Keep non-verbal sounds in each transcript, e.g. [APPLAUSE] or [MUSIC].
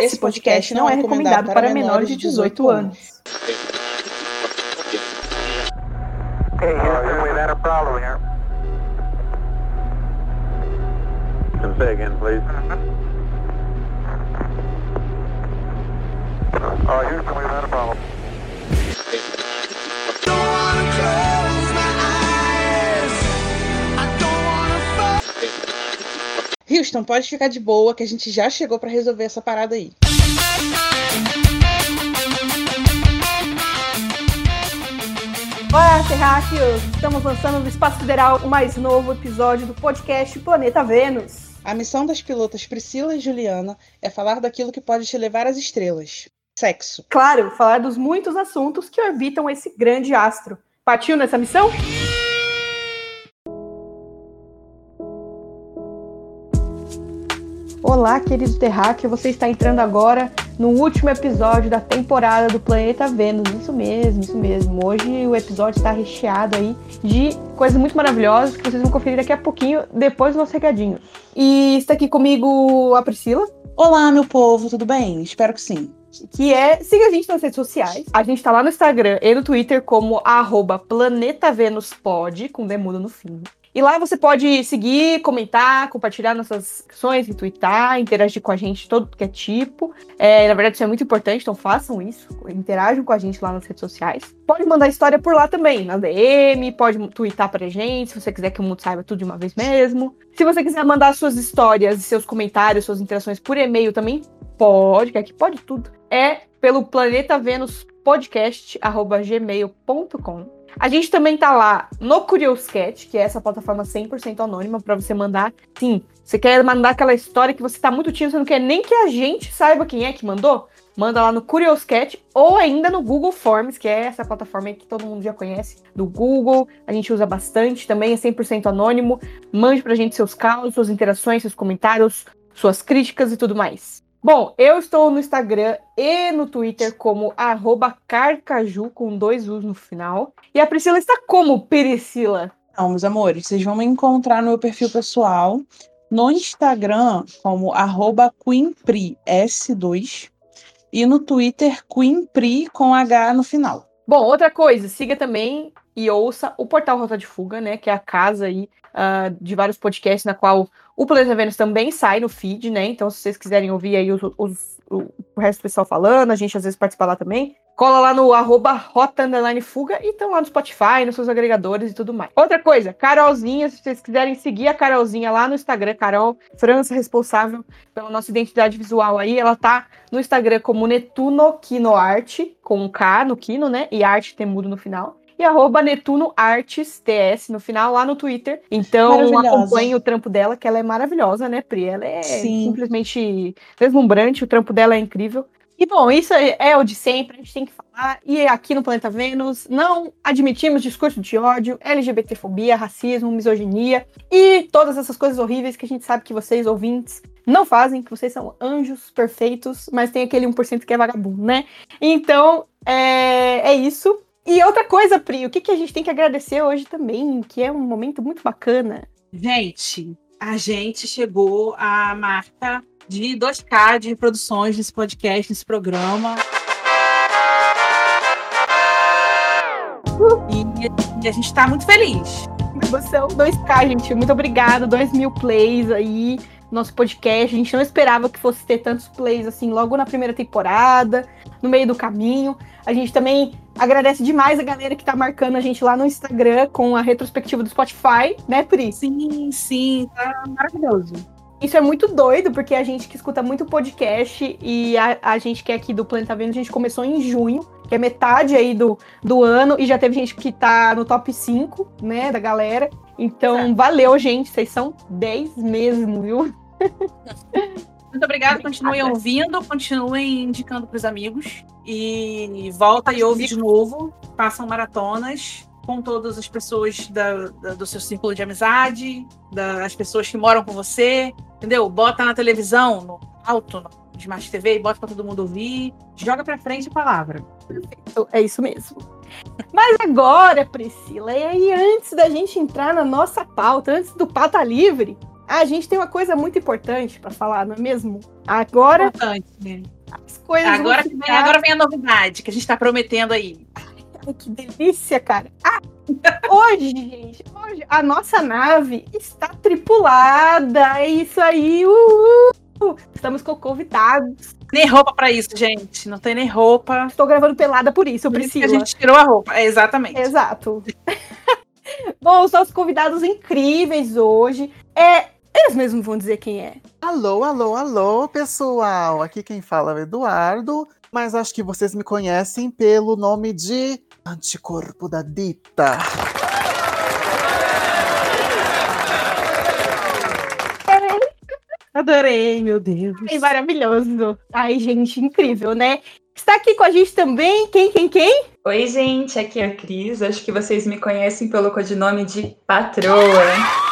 Esse podcast não é recomendado para menores de 18 anos. Say again, please. Houston, we've had a problem. Houston, pode ficar de boa que a gente já chegou para resolver essa parada aí. Olá, terráqueos! Estamos lançando no Espaço Sideral o mais novo episódio do podcast Planeta Vênus. A missão das pilotas Priscila e Juliana é falar daquilo que pode te levar às estrelas. Sexo. Claro, falar dos muitos assuntos que orbitam esse grande astro. Partiu nessa missão? Olá, querido terráqueo, você está entrando agora no último episódio da temporada do Planeta Vênus. Isso mesmo, isso mesmo. Hoje o episódio está recheado aí de coisas muito maravilhosas que vocês vão conferir daqui a pouquinho, depois dos nossos recadinhos. E está aqui comigo a Priscila. Olá, meu povo, tudo bem? Espero que sim. Que é, siga a gente nas redes sociais. A gente tá lá no Instagram e no Twitter como arroba Planeta Vênus Pod, com demudo no fim. E lá você pode seguir, comentar, compartilhar nossas ações, retweetar, interagir com a gente de todo que é tipo. É, na verdade, isso é muito importante, então façam isso. Interajam com a gente lá nas redes sociais. Pode mandar história por lá também, na DM, pode twittar pra gente, se você quiser que o mundo saiba tudo de uma vez mesmo. Se você quiser mandar suas histórias, seus comentários, suas interações por e-mail também, pode, que aqui pode tudo. É pelo Planeta Vênus podcast@gmail.com. A gente também tá lá no Curioscat, que é essa plataforma 100% anônima para você mandar. Sim, você quer mandar aquela história que você tá muito tímido, você não quer nem que a gente saiba quem é que mandou? Manda lá no Curioscat ou ainda no Google Forms, que é essa plataforma que todo mundo já conhece, do Google. A gente usa bastante também, é 100% anônimo. Mande pra gente seus casos, suas interações, seus comentários, suas críticas e tudo mais. Bom, eu estou no Instagram e no Twitter como carcaju, com dois U's no final. E a Priscila está como Priscila? Não, meus amores, vocês vão me encontrar no meu perfil pessoal, no Instagram como QueenPri2 e no Twitter QueenPri com H no final. Bom, outra coisa, siga também e ouça o Portal Rota de Fuga, né, que é a casa aí uh, de vários podcasts na qual o Planeta Vênus também sai no feed, né? Então, se vocês quiserem ouvir aí os, os, o, resto do pessoal falando, a gente às vezes participa lá também. Cola lá no arroba rota fuga e estão lá no Spotify, nos seus agregadores e tudo mais. Outra coisa, Carolzinha, se vocês quiserem seguir a Carolzinha lá no Instagram, Carol França, responsável pela nossa identidade visual aí, ela tá no Instagram como Netuno Kino Arte, com um K no Kino, né? E arte tem mudo no final e arroba Netuno Artes TS no final lá no Twitter. Então acompanhe o trampo dela, que ela é maravilhosa, né, Pri? Ela é Sim. simplesmente deslumbrante, o trampo dela é incrível. E bom, isso é, é o de sempre, a gente tem que falar. E aqui no Planeta Vênus, não admitimos discurso de ódio, LGBTfobia, racismo, misoginia e todas essas coisas horríveis que a gente sabe que vocês, ouvintes, não fazem, que vocês são anjos perfeitos, mas tem aquele 1% que é vagabundo, né? Então, é, é isso. E outra coisa, Pri, o que, que a gente tem que agradecer hoje também, que é um momento muito bacana. Gente, a gente chegou à marca de 2K de reproduções nesse podcast, nesse programa. E, a gente está muito feliz. Emoção, 2K, gente. Muito obrigada. 2 mil plays aí nosso podcast. A gente não esperava que fosse ter tantos plays assim logo na primeira temporada, no meio do caminho. A gente também agradece demais a galera que tá marcando a gente lá no Instagram com a retrospectiva do Spotify, né, Pri? Sim, sim, tá maravilhoso. Isso é muito doido, porque a gente que escuta muito podcast e a, a gente que é aqui do Planeta Vênus, a gente começou em junho, que é metade aí do, do ano, e já teve gente que tá no top 5, né, da galera. Então, valeu, gente. Vocês são 10 mesmo, viu? Muito obrigada, continuem ouvindo, continuem indicando para os amigos e volta e ouve de novo, façam maratonas com todas as pessoas da, da, do seu círculo de amizade, das pessoas que moram com você, entendeu? Bota na televisão, no alto, no Smart TV, bota para todo mundo ouvir, joga para frente a palavra. Perfeito, é isso mesmo. Mas agora, Priscila, e aí antes da gente entrar na nossa pauta, antes do Pata Livre, A gente tem uma coisa muito importante pra falar, não é mesmo? Agora Importante, né? as coisas Agora, vem, ficar- agora vem a novidade que a gente tá prometendo aí. Ai, que delícia, cara. Ah, hoje, [LAUGHS] gente, hoje a nossa nave está tripulada. É isso aí. Uhul. Estamos com convidados. Nem roupa pra isso, gente. Não tem nem roupa. Estou gravando pelada por isso, isso que a gente tirou a roupa. É, exatamente. Exato. [LAUGHS] Bom, os nossos convidados incríveis hoje é. Eles mesmos vão dizer quem é. Alô, alô, alô, pessoal! Aqui quem fala é o Eduardo, mas acho que vocês me conhecem pelo nome de Anticorpo da Dita. Adorei, meu Deus. Ai, maravilhoso. Ai, gente, incrível, né? Está aqui com a gente também. Quem, quem, quem? Oi, gente, aqui é a Cris. Acho que vocês me conhecem pelo codinome de Patroa.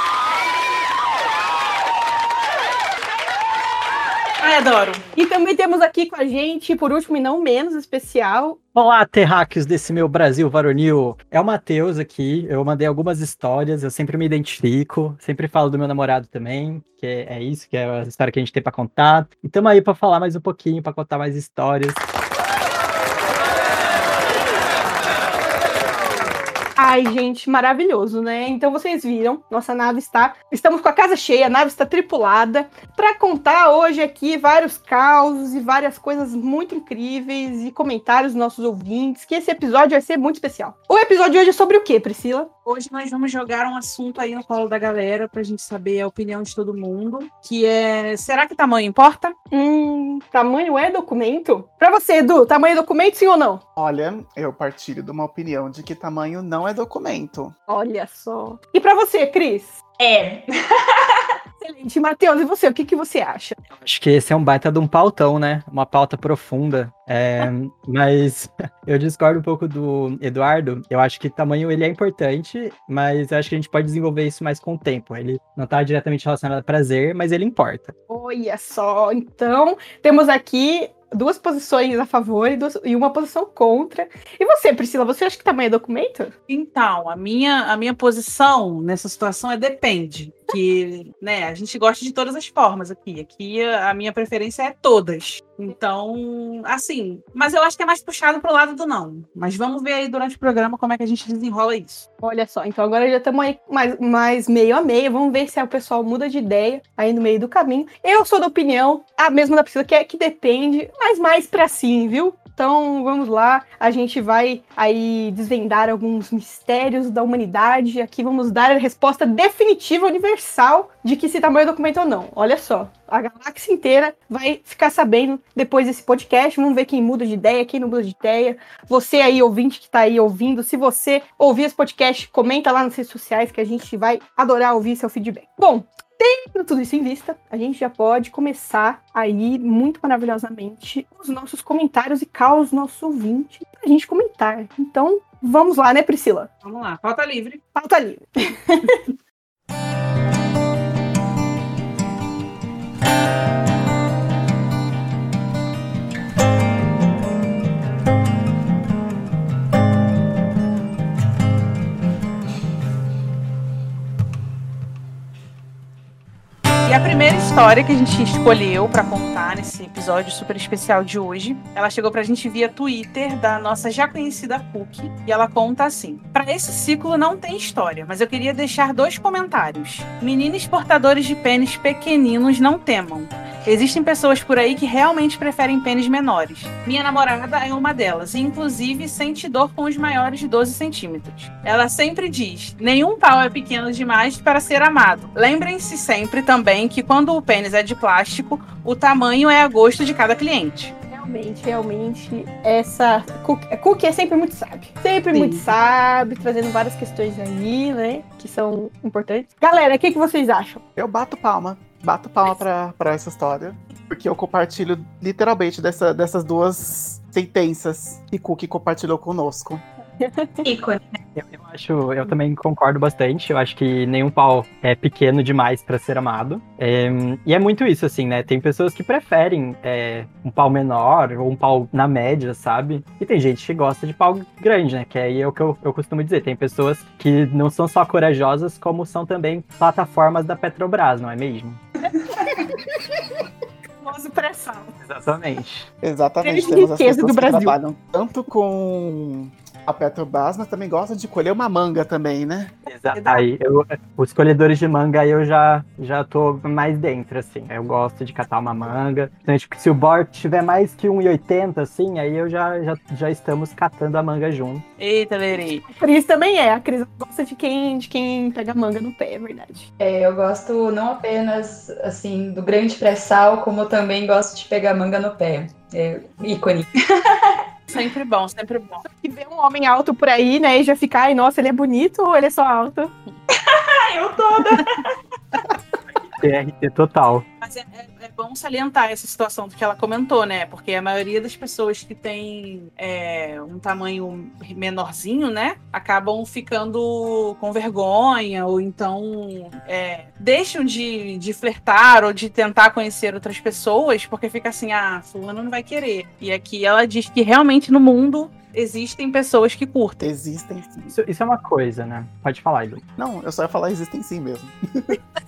Adoro. E também temos aqui com a gente, por último e não menos especial, Olá, terráqueos desse meu Brasil varonil. É o Matheus aqui. Eu mandei algumas histórias, eu sempre me identifico, sempre falo do meu namorado também, que é, é isso, que é a história que a gente tem pra contar. E estamos aí pra falar mais um pouquinho, pra contar mais histórias. Ai, gente, maravilhoso, né? Então vocês viram, nossa nave está. Estamos com a casa cheia, a nave está tripulada. Para contar hoje aqui vários causos e várias coisas muito incríveis e comentários dos nossos ouvintes, que esse episódio vai ser muito especial. O episódio de hoje é sobre o quê, Priscila? Hoje nós vamos jogar um assunto aí no colo da galera pra gente saber a opinião de todo mundo, que é, será que tamanho importa? Hum, tamanho é documento? Para você, Edu, tamanho é documento, sim ou não? Olha, eu partilho de uma opinião de que tamanho não é documento. Olha só. E para você, Cris? É, [LAUGHS] Excelente. Matheus, e você? O que, que você acha? Acho que esse é um baita de um pautão, né? Uma pauta profunda. É, [LAUGHS] mas eu discordo um pouco do Eduardo. Eu acho que tamanho ele é importante, mas eu acho que a gente pode desenvolver isso mais com o tempo. Ele não está diretamente relacionado a prazer, mas ele importa. Olha só, então temos aqui duas posições a favor e, duas- e uma posição contra. E você, Priscila, você acha que tamanho é documento? Então, a minha, a minha posição nessa situação é depende. Que, né, a gente gosta de todas as formas aqui. Aqui a minha preferência é todas. Então, assim, mas eu acho que é mais puxado pro lado do não. Mas vamos ver aí durante o programa como é que a gente desenrola isso. Olha só, então agora já estamos aí mais, mais meio a meio. Vamos ver se o pessoal muda de ideia aí no meio do caminho. Eu sou da opinião, a mesma da Priscila, que é que depende, mas mais pra sim, viu? Então vamos lá, a gente vai aí desvendar alguns mistérios da humanidade. Aqui vamos dar a resposta definitiva, universal, de que se tamanho documento ou não. Olha só, a galáxia inteira vai ficar sabendo depois desse podcast. Vamos ver quem muda de ideia, quem não muda de ideia. Você aí, ouvinte que tá aí ouvindo, se você ouvir esse podcast, comenta lá nas redes sociais que a gente vai adorar ouvir seu feedback. Bom, tendo tudo isso em vista, a gente já pode começar aí muito maravilhosamente os nossos comentários e caos nossos ouvintes pra gente comentar. Então, vamos lá, né, Priscila? Vamos lá, pauta livre. Pauta livre. [LAUGHS] a primeira história que a gente escolheu pra contar nesse episódio super especial de hoje, ela chegou pra gente via Twitter da nossa já conhecida Cookie, e ela conta assim: Para esse ciclo não tem história, mas eu queria deixar dois comentários. Meninos portadores de pênis pequeninos não temam. Existem pessoas por aí que realmente preferem pênis menores. Minha namorada é uma delas, e inclusive sente dor com os maiores de 12 centímetros. Ela sempre diz: nenhum pau é pequeno demais para ser amado. Lembrem-se sempre também que quando o pênis é de plástico, o tamanho é a gosto de cada cliente. Realmente, realmente, essa. Cookie, Cookie é sempre muito sábio. Sempre Sim. muito sábio, trazendo várias questões aí, né? Que são importantes. Galera, o que, que vocês acham? Eu bato palma, bato palma pra, pra essa história, porque eu compartilho literalmente dessa- dessas duas sentenças que Cook compartilhou conosco. Ícone. Eu, eu acho, eu também concordo bastante. Eu acho que nenhum pau é pequeno demais pra ser amado. É, e é muito isso, assim, né? Tem pessoas que preferem é, um pau menor ou um pau na média, sabe? E tem gente que gosta de pau grande, né? Que aí é o que eu, eu costumo dizer. Tem pessoas que não são só corajosas, como são também plataformas da Petrobras, não é mesmo? [LAUGHS] Famoso pré-sal. Exatamente. Exatamente. Temos as riqueza do pessoas que Brasil. trabalham tanto com a Petrobras, mas também gostam de colher uma manga também, né? Exato. Aí, eu, os colhedores de manga aí eu já, já tô mais dentro, assim. Eu gosto de catar uma manga. Então, tipo, se o board tiver mais que 1,80, assim, aí eu já, já, já estamos catando a manga junto. Eita, Lerei. A Cris também é. A Cris gosta de quem, de quem pega manga no pé, é verdade. É, eu gosto não apenas assim do grande pré-sal, como eu também gosto de pegar manga no pé. É, ícone. [LAUGHS] Sempre bom, sempre bom. E ver um homem alto por aí, né? E já ficar, ai, nossa, ele é bonito ou ele é só alto? [LAUGHS] Eu toda. [LAUGHS] TRT total. Mas é- é bom salientar essa situação do que ela comentou, né? Porque a maioria das pessoas que tem é, um tamanho menorzinho, né? Acabam ficando com vergonha, ou então é, deixam de, de flertar ou de tentar conhecer outras pessoas, porque fica assim, ah, fulano não vai querer. E aqui ela diz que realmente no mundo existem pessoas que curtem. Existem sim. Isso, isso é uma coisa, né? Pode falar, Edu. Não, eu só ia falar existem sim mesmo.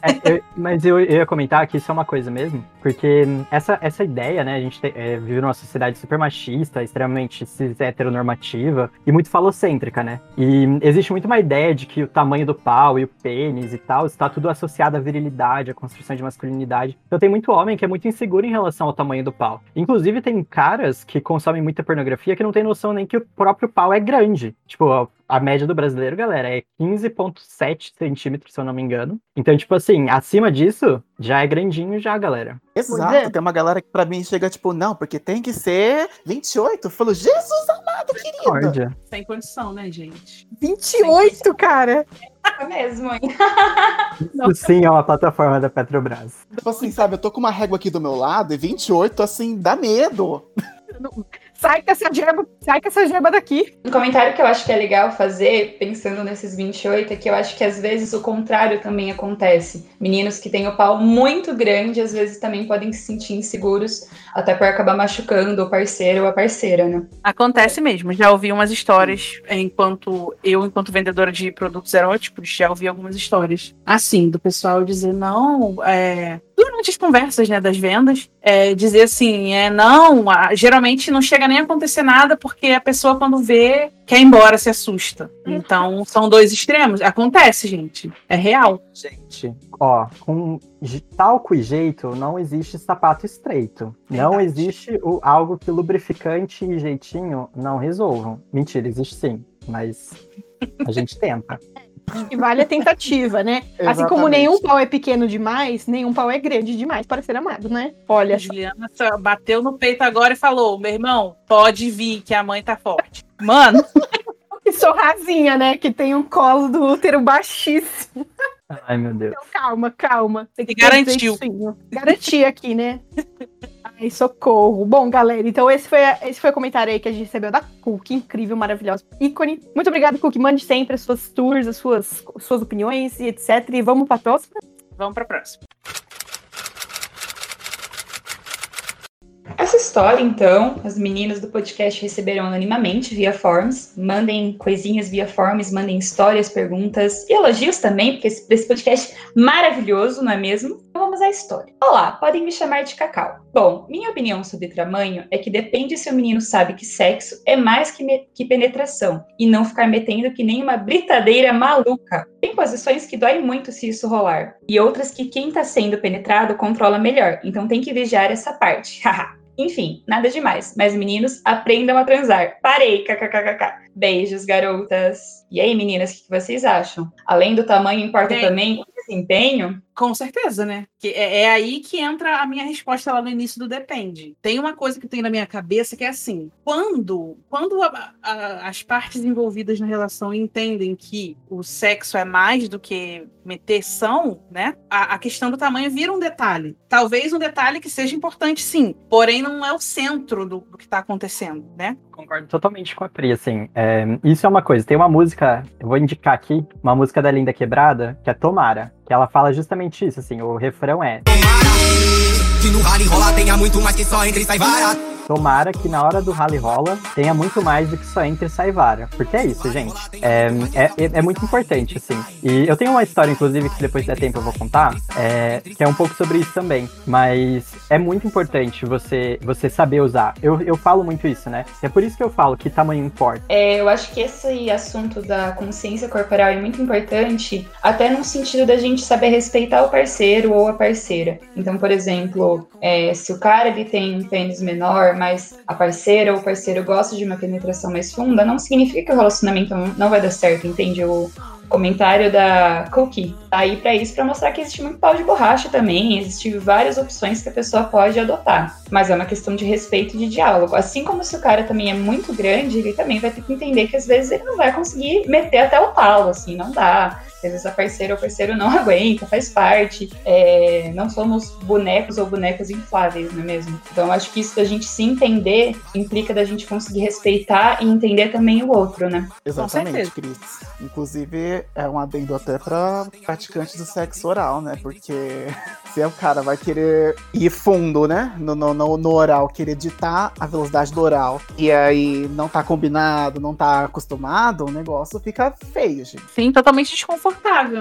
É, eu- mas eu, eu ia comentar que isso é uma coisa mesmo, porque essa, essa ideia, né? A gente te- é, vive numa sociedade super machista, extremamente cis heteronormativa e muito falocêntrica, né? E existe muito uma ideia de que o tamanho do pau e o pênis e tal está tudo associado à virilidade, à construção de masculinidade. Então tem muito homem que é muito inseguro em relação ao tamanho do pau. Inclusive tem caras que consomem muita pornografia que não tem noção nem que o próprio pau é grande. Tipo, a- a média do brasileiro, galera, é 15,7 centímetros, se eu não me engano. Então, tipo assim, acima disso, já é grandinho já, galera. Exato, é. tem uma galera que pra mim chega tipo, não, porque tem que ser 28. Eu falo, Jesus amado, querida. Misericórdia. Sem condição, né, gente? 28, cara! É mesmo, hein? Isso sim é uma plataforma da Petrobras. Tipo assim, sabe, eu tô com uma régua aqui do meu lado e 28, assim, dá medo. Sai com essa gema, sai com essa gema daqui. Um comentário que eu acho que é legal fazer, pensando nesses 28, é que eu acho que às vezes o contrário também acontece. Meninos que têm o pau muito grande, às vezes também podem se sentir inseguros, até por acabar machucando o parceiro ou a parceira, né? Acontece mesmo. Já ouvi umas histórias, enquanto eu, enquanto vendedora de produtos eróticos, já ouvi algumas histórias assim, do pessoal dizer, não, é, durante as conversas né, das vendas, é, dizer assim, é, não, a- geralmente não chega nem a acontecer nada, porque a pessoa, quando vê, quer ir embora, se assusta. Então, são dois extremos. Acontece, gente. É real. Gente, ó, com talco e jeito não existe sapato estreito. Não Verdade. existe o, algo que lubrificante e jeitinho não resolvam. Mentira, existe sim, mas a gente tenta. [LAUGHS] E vale a tentativa, né? [LAUGHS] Assim como nenhum pau é pequeno demais, nenhum pau é grande demais para ser amado, né? Olha. Juliana só bateu no peito agora e falou: meu irmão, pode vir, que a mãe tá forte. Mano, Que [LAUGHS] sou rasinha, né? Que tem um colo do útero baixíssimo. Ai, meu Deus. Então, calma, calma. Tem um garantiu. jeitinho. Garanti aqui, né? [LAUGHS] Ai, socorro. Bom, galera, então esse foi, esse foi o comentário aí que a gente recebeu da Cook, incrível, maravilhosa, ícone. Muito obrigada, Cook. Mande sempre as suas tours, as suas, suas opiniões e etc. E vamos pra próxima. vamos pra próxima. Essa história, então, as meninas do podcast receberam anonimamente via forms. Mandem coisinhas via forms, mandem histórias, perguntas e elogios também, porque esse, esse podcast é maravilhoso, não é mesmo? Vamos à história. Olá, podem me chamar de Cacau. Bom, minha opinião sobre tamanho é que depende se o menino sabe que sexo é mais que, que penetração e não ficar metendo que nem uma britadeira maluca. Tem posições que doem muito se isso rolar e outras que quem tá sendo penetrado controla melhor, então tem que vigiar essa parte. [LAUGHS] Haha. Enfim, nada demais. Mas meninos, aprendam a transar. Parei, kkkk. Beijos, garotas. E aí, meninas, o que vocês acham? Além do tamanho, importa Gente. também o desempenho? Com certeza, né? Que é, é aí que entra a minha resposta lá no início do depende. Tem uma coisa que tem na minha cabeça que é assim: quando, quando a- a- as partes envolvidas na relação entendem que o sexo é mais do que meteção, né? A, a questão do tamanho vira um detalhe. Talvez um detalhe que seja importante, sim, porém não é o centro do, do que está acontecendo, né? Concordo totalmente com a Pri, assim. é, isso é uma coisa. Tem uma música, eu vou indicar aqui, uma música da Linda Quebrada, que é Tomara, que ela fala justamente isso, assim. O refrão é: Que no rally rola tenha muito mais que só entre e sai vara. Tomara que na hora do rally rola tenha muito mais do que só entre e sai vara. Porque é isso, gente. É, é, é muito importante, assim. E eu tenho uma história, inclusive, que depois der tempo eu vou contar, é, que é um pouco sobre isso também. Mas é muito importante você, você saber usar. Eu, eu falo muito isso, né? É por isso que eu falo que tamanho importa. É, eu acho que esse assunto da consciência corporal é muito importante, até no sentido da gente saber respeitar o parceiro ou a parceira. Então, por exemplo, é, se o cara ele tem um pênis menor, mas a parceira ou o parceiro gosta de uma penetração mais funda, não significa que o relacionamento não- vai dar certo, entende? O comentário da Cookie tá aí pra isso, pra mostrar que existe muito pau de borracha também, existem várias opções que a pessoa pode adotar, mas é uma questão de respeito e de diálogo. Assim como se o cara também é muito grande, ele também vai ter que entender que às vezes ele não vai conseguir meter até o talo, assim, não dá. Às vezes a parceira ou o parceiro não [LAUGHS] aguenta, faz parte. É, não somos bonecos ou bonecas infláveis, não é mesmo? Então acho que isso da gente se entender implica da gente conseguir respeitar e entender também o outro, né? Exatamente. Cris. Inclusive, é um adendo até pra praticantes do sexo oral, né? Porque [LAUGHS] se o cara vai querer ir fundo, né? No, no, no, no oral, querer editar a velocidade do oral, e aí não tá combinado, não tá acostumado, o negócio fica feio, gente. Sim, totalmente desconfortável,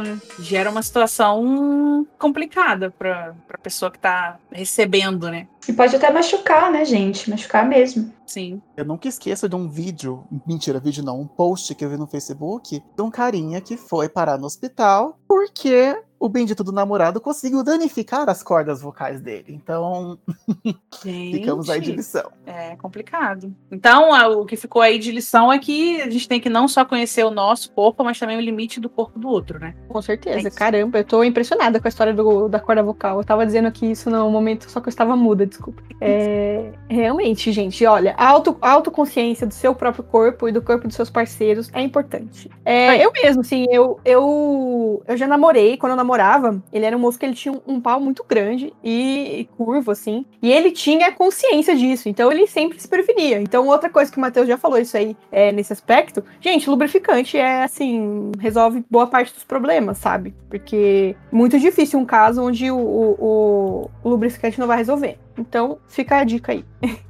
né? Gera uma situação complicada para a pessoa que está recebendo, né? E pode até machucar, né, gente? Machucar mesmo. Sim. Eu nunca esqueço de um vídeo, mentira, vídeo não, um post que eu vi no Facebook de um carinha que foi parar no hospital porque o bendito do namorado conseguiu danificar as cordas vocais dele. Então, [LAUGHS] ficamos aí de lição. É complicado. Então, o que ficou aí de lição é que a gente tem que não só conhecer o nosso corpo, mas também o limite do corpo do outro, né? Com É certeza. isso. Caramba, eu tô impressionada com a história do- da corda vocal. Eu tava dizendo aqui isso no momento, só que eu estava muda, desculpa. É, [LAUGHS] realmente, gente, olha, a, auto, a autoconsciência do seu próprio corpo e do corpo dos seus parceiros é importante. É, eu mesmo, assim, eu, eu, eu já namorei, quando eu namorava, ele era um moço que ele tinha um, um pau muito grande e, e curvo, assim, e ele tinha consciência disso, então ele sempre se preferia. Então, outra coisa que o Matheus já falou isso aí é, nesse aspecto, gente, lubrificante é assim, resolve boa parte dos problemas, sabe? Porque muito difícil um caso onde o, o, o lubrificante não vai resolver. Então, fica a dica aí. [LAUGHS]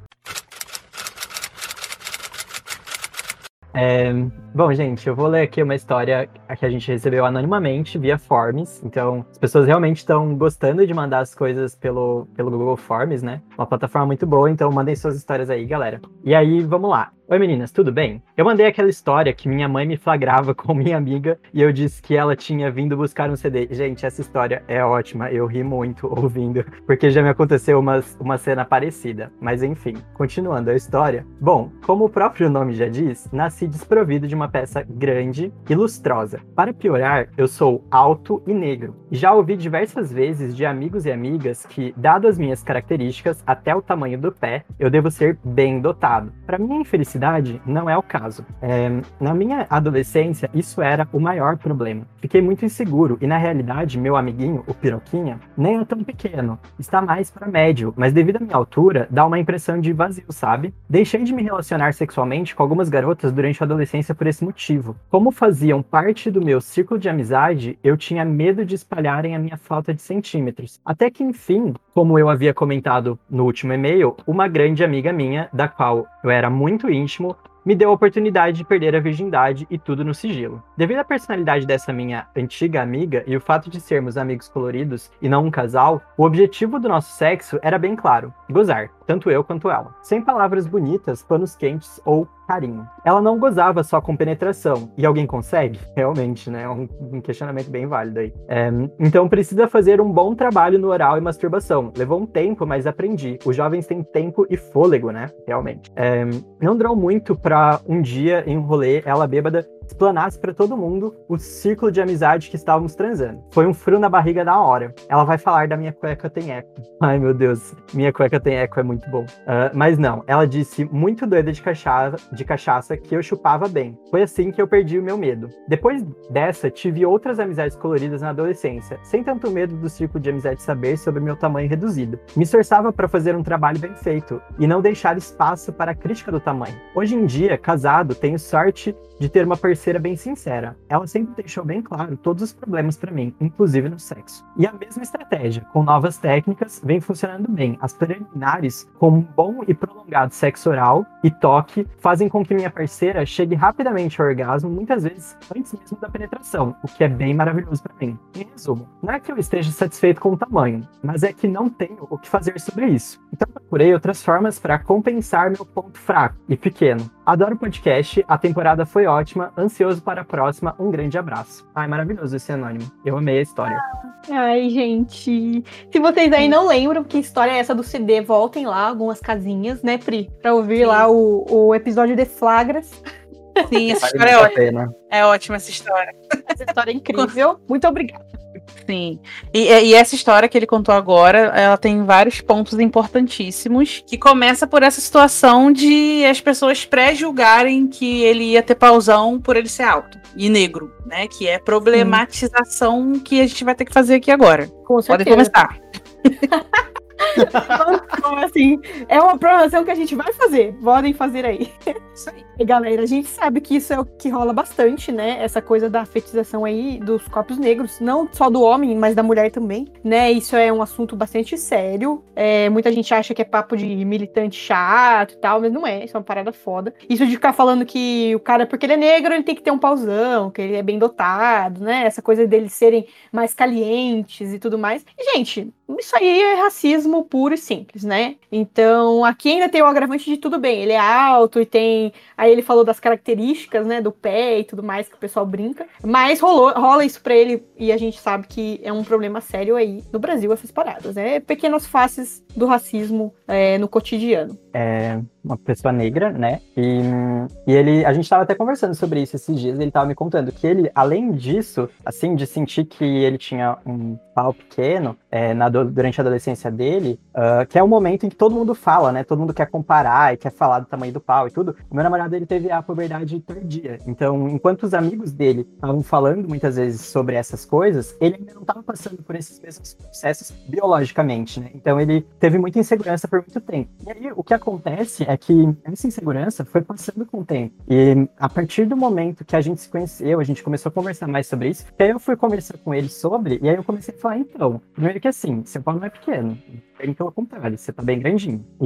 É, bom, gente, eu vou ler aqui uma história que a gente recebeu anonimamente via Forms. Então, as pessoas realmente estão gostando de mandar as coisas pelo, pelo Google Forms, né? Uma plataforma muito boa, então mandem suas histórias aí, galera. E aí, vamos lá. Oi meninas, tudo bem? Eu mandei aquela história que minha mãe me flagrava [LAUGHS] com minha amiga e eu disse que ela tinha vindo buscar um CD. Gente, essa história é ótima, eu ri muito [LAUGHS] ouvindo, porque já me aconteceu uma, uma cena parecida. Mas enfim, continuando a história. Bom, como o próprio nome já diz, nasci desprovido de uma peça grande e lustrosa. Para piorar, eu sou alto e negro. Já ouvi diversas vezes de amigos e amigas que, dado as minhas características até o tamanho do pé, eu devo ser bem dotado. Para minha infelicidade, não é o caso. É, na minha adolescência, isso era o maior problema. Fiquei muito inseguro e, na realidade, meu amiguinho, o Piroquinha, nem é tão pequeno. Está mais para médio, mas devido à minha altura, dá uma impressão de vazio, sabe? Deixei de me relacionar sexualmente com algumas garotas durante a adolescência por esse motivo. Como faziam parte do meu círculo de amizade, eu tinha medo de espalharem a minha falta de centímetros. Até que, enfim, como eu havia comentado no último e-mail, uma grande amiga minha, da qual eu era muito íntimo, me deu a oportunidade de perder a virgindade e tudo no sigilo. Devido à personalidade dessa minha antiga amiga e o fato de sermos amigos coloridos e não um casal, o objetivo do nosso sexo era bem claro: gozar, tanto eu quanto ela. Sem palavras bonitas, panos quentes ou carinho. Ela não gozava só com penetração. E alguém consegue? Realmente, né? É um, questionamento bem válido aí. É, então precisa fazer um bom trabalho no oral e masturbação. Levou um tempo, mas aprendi. Os jovens têm tempo e fôlego, né? Realmente. É, não durou muito pra um dia, em um rolê, ela bêbada explanasse pra todo mundo o círculo de amizade que estávamos transando. Foi um frio na barriga da hora. Ela vai falar da minha cueca tem eco. [LAUGHS] Ai, meu Deus. Minha cueca tem eco é muito bom. Ah, mas não, ela disse muito doida de cachaça, de cachaça que eu chupava bem. Foi assim que eu perdi o meu medo. Depois dessa, tive outras amizades coloridas na adolescência, sem tanto medo do círculo de amizade saber sobre meu tamanho reduzido. Me esforçava para fazer um trabalho bem feito e não deixar espaço para a crítica do tamanho. Hoje em dia, casado, tenho sorte de ter uma parceira bem sincera. Ela sempre deixou bem claro todos os problemas para mim, inclusive no sexo. E a mesma estratégia, com novas técnicas, vem funcionando bem. As preliminares, com um bom e prolongado sexo oral e toque, fazem com que minha parceira chegue rapidamente ao orgasmo, muitas vezes antes mesmo da penetração, o que é bem maravilhoso para mim. Em resumo, não é que eu esteja satisfeito com o tamanho, mas é que não tenho o que fazer sobre isso. Então procurei outras formas para compensar meu ponto fraco e pequeno. Adoro o podcast, a temporada foi ótima, ansioso para a próxima, um grande abraço. Ai, maravilhoso esse anônimo. Eu amei a história. Ai, gente. Se vocês aí não lembram que história é essa do CD, voltem lá, algumas casinhas, né, Pri? Pra ouvir Sim. lá o, o episódio de Flagras. Sim, essa Vale [LAUGHS] história é ótima. É ótima essa história. Essa história é incrível. Muito obrigada. Sim. E, e essa história que ele contou agora, ela tem vários pontos importantíssimos, que começa por essa situação de as pessoas pré-julgarem que ele ia ter pausão por ele ser alto e negro, né? Que é problematização que a gente vai ter que fazer aqui agora. Com Podem começar. [LAUGHS] Então, assim, é uma programação que a gente vai fazer. Podem fazer aí. Isso aí. E galera, a gente sabe que isso é o que rola bastante, né? Essa coisa da fetização aí dos corpos negros, não só do homem, mas da mulher também, né? Isso é um assunto bastante sério. É, muita gente acha que é papo de militante chato e tal, mas não é. Isso é uma parada foda. Isso de ficar falando que o cara, porque ele é negro, ele tem que ter um pauzão, que ele é bem dotado, né? Essa coisa deles serem mais calientes e tudo mais. E, gente, isso aí é racismo puro e simples, né? Então, aqui ainda tem o agravante de tudo bem. Ele é alto e tem. Aí ele falou das características, né? Do pé e tudo mais que o pessoal brinca. Mas rolou, rola isso pra ele e a gente sabe que é um problema sério aí no Brasil, essas paradas. É pequenas faces do racismo é, no cotidiano. é uma pessoa negra, né? E, e ele, a gente tava até conversando sobre isso esses dias, ele tava me contando que ele, além disso, assim, de sentir que ele tinha um pau pequeno é, na, durante a adolescência dele, ah, que é o momento em que todo mundo fala, né? Todo mundo quer comparar e quer falar do tamanho do pau e tudo. O meu namorado, ele teve a puberdade tardia. Então, enquanto os amigos dele estavam falando muitas vezes sobre essas coisas, ele ainda não tava passando por esses mesmos processos biologicamente, né? Então, ele teve muita insegurança por muito tempo. E aí, o que acontece é que essa insegurança foi passando com o tempo. E a partir do momento que a gente se conheceu, a gente começou a conversar mais sobre isso, que aí eu fui conversar com ele sobre, e aí eu comecei a falar, então, primeiro que assim, seu pau não é pequeno. Bem pelo contrário, você tá bem grandinho. E,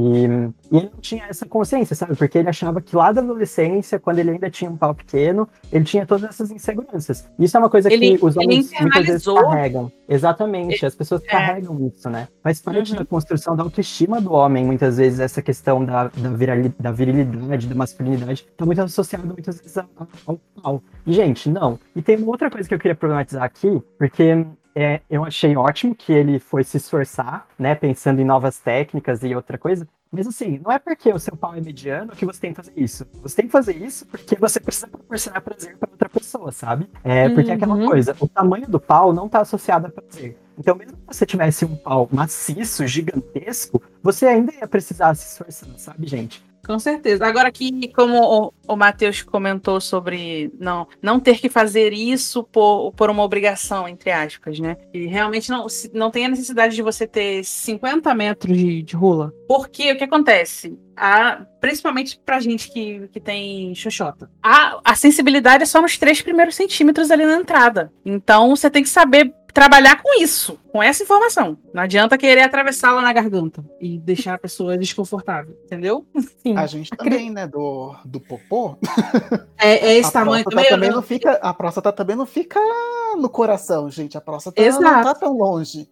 e ele não tinha essa consciência, sabe? Porque ele achava que lá da adolescência, quando ele ainda tinha um pau pequeno, ele tinha todas essas inseguranças. Isso é uma coisa Ele- que os ele homens muitas vezes carregam. Exatamente, as pessoas É. carregam isso, né? Faz parte Uhum. da construção da autoestima do homem, muitas vezes, essa questão da, da, virali- da virilidade, da masculinidade, tá muito associado muitas vezes ao, ao pau. E, gente, não. E tem uma outra coisa que eu queria problematizar aqui, porque é, eu achei ótimo que ele foi se esforçar, né, pensando em novas técnicas e outra coisa. Mas assim, não é porque o seu pau é mediano que você tem que fazer isso. Você tem que fazer isso porque você precisa proporcionar prazer para outra pessoa, sabe? É, porque é aquela Uhum. coisa, o tamanho do pau não tá associado a prazer. Então, mesmo que você tivesse um pau maciço, gigantesco, você ainda ia precisar se esforçar, sabe, gente? Com certeza. Agora aqui, como o, o Matheus comentou sobre não, não ter que fazer isso por, por uma obrigação, entre aspas, né? E realmente não, não tem a necessidade de você ter 50 metros de, de rula. Porque o que acontece? A, principalmente pra gente que, que tem xoxota. A, a sensibilidade é só nos três primeiros centímetros ali na entrada. Então você tem que saber trabalhar com isso, com essa informação. Não adianta querer atravessá-la na garganta e deixar a pessoa [LAUGHS] desconfortável, entendeu? Sim. A gente também, né, do, do popô. É, é esse a tamanho próstata também. também não fica, a próstata também não fica no coração, gente. A próstata Exato. não tá tão longe.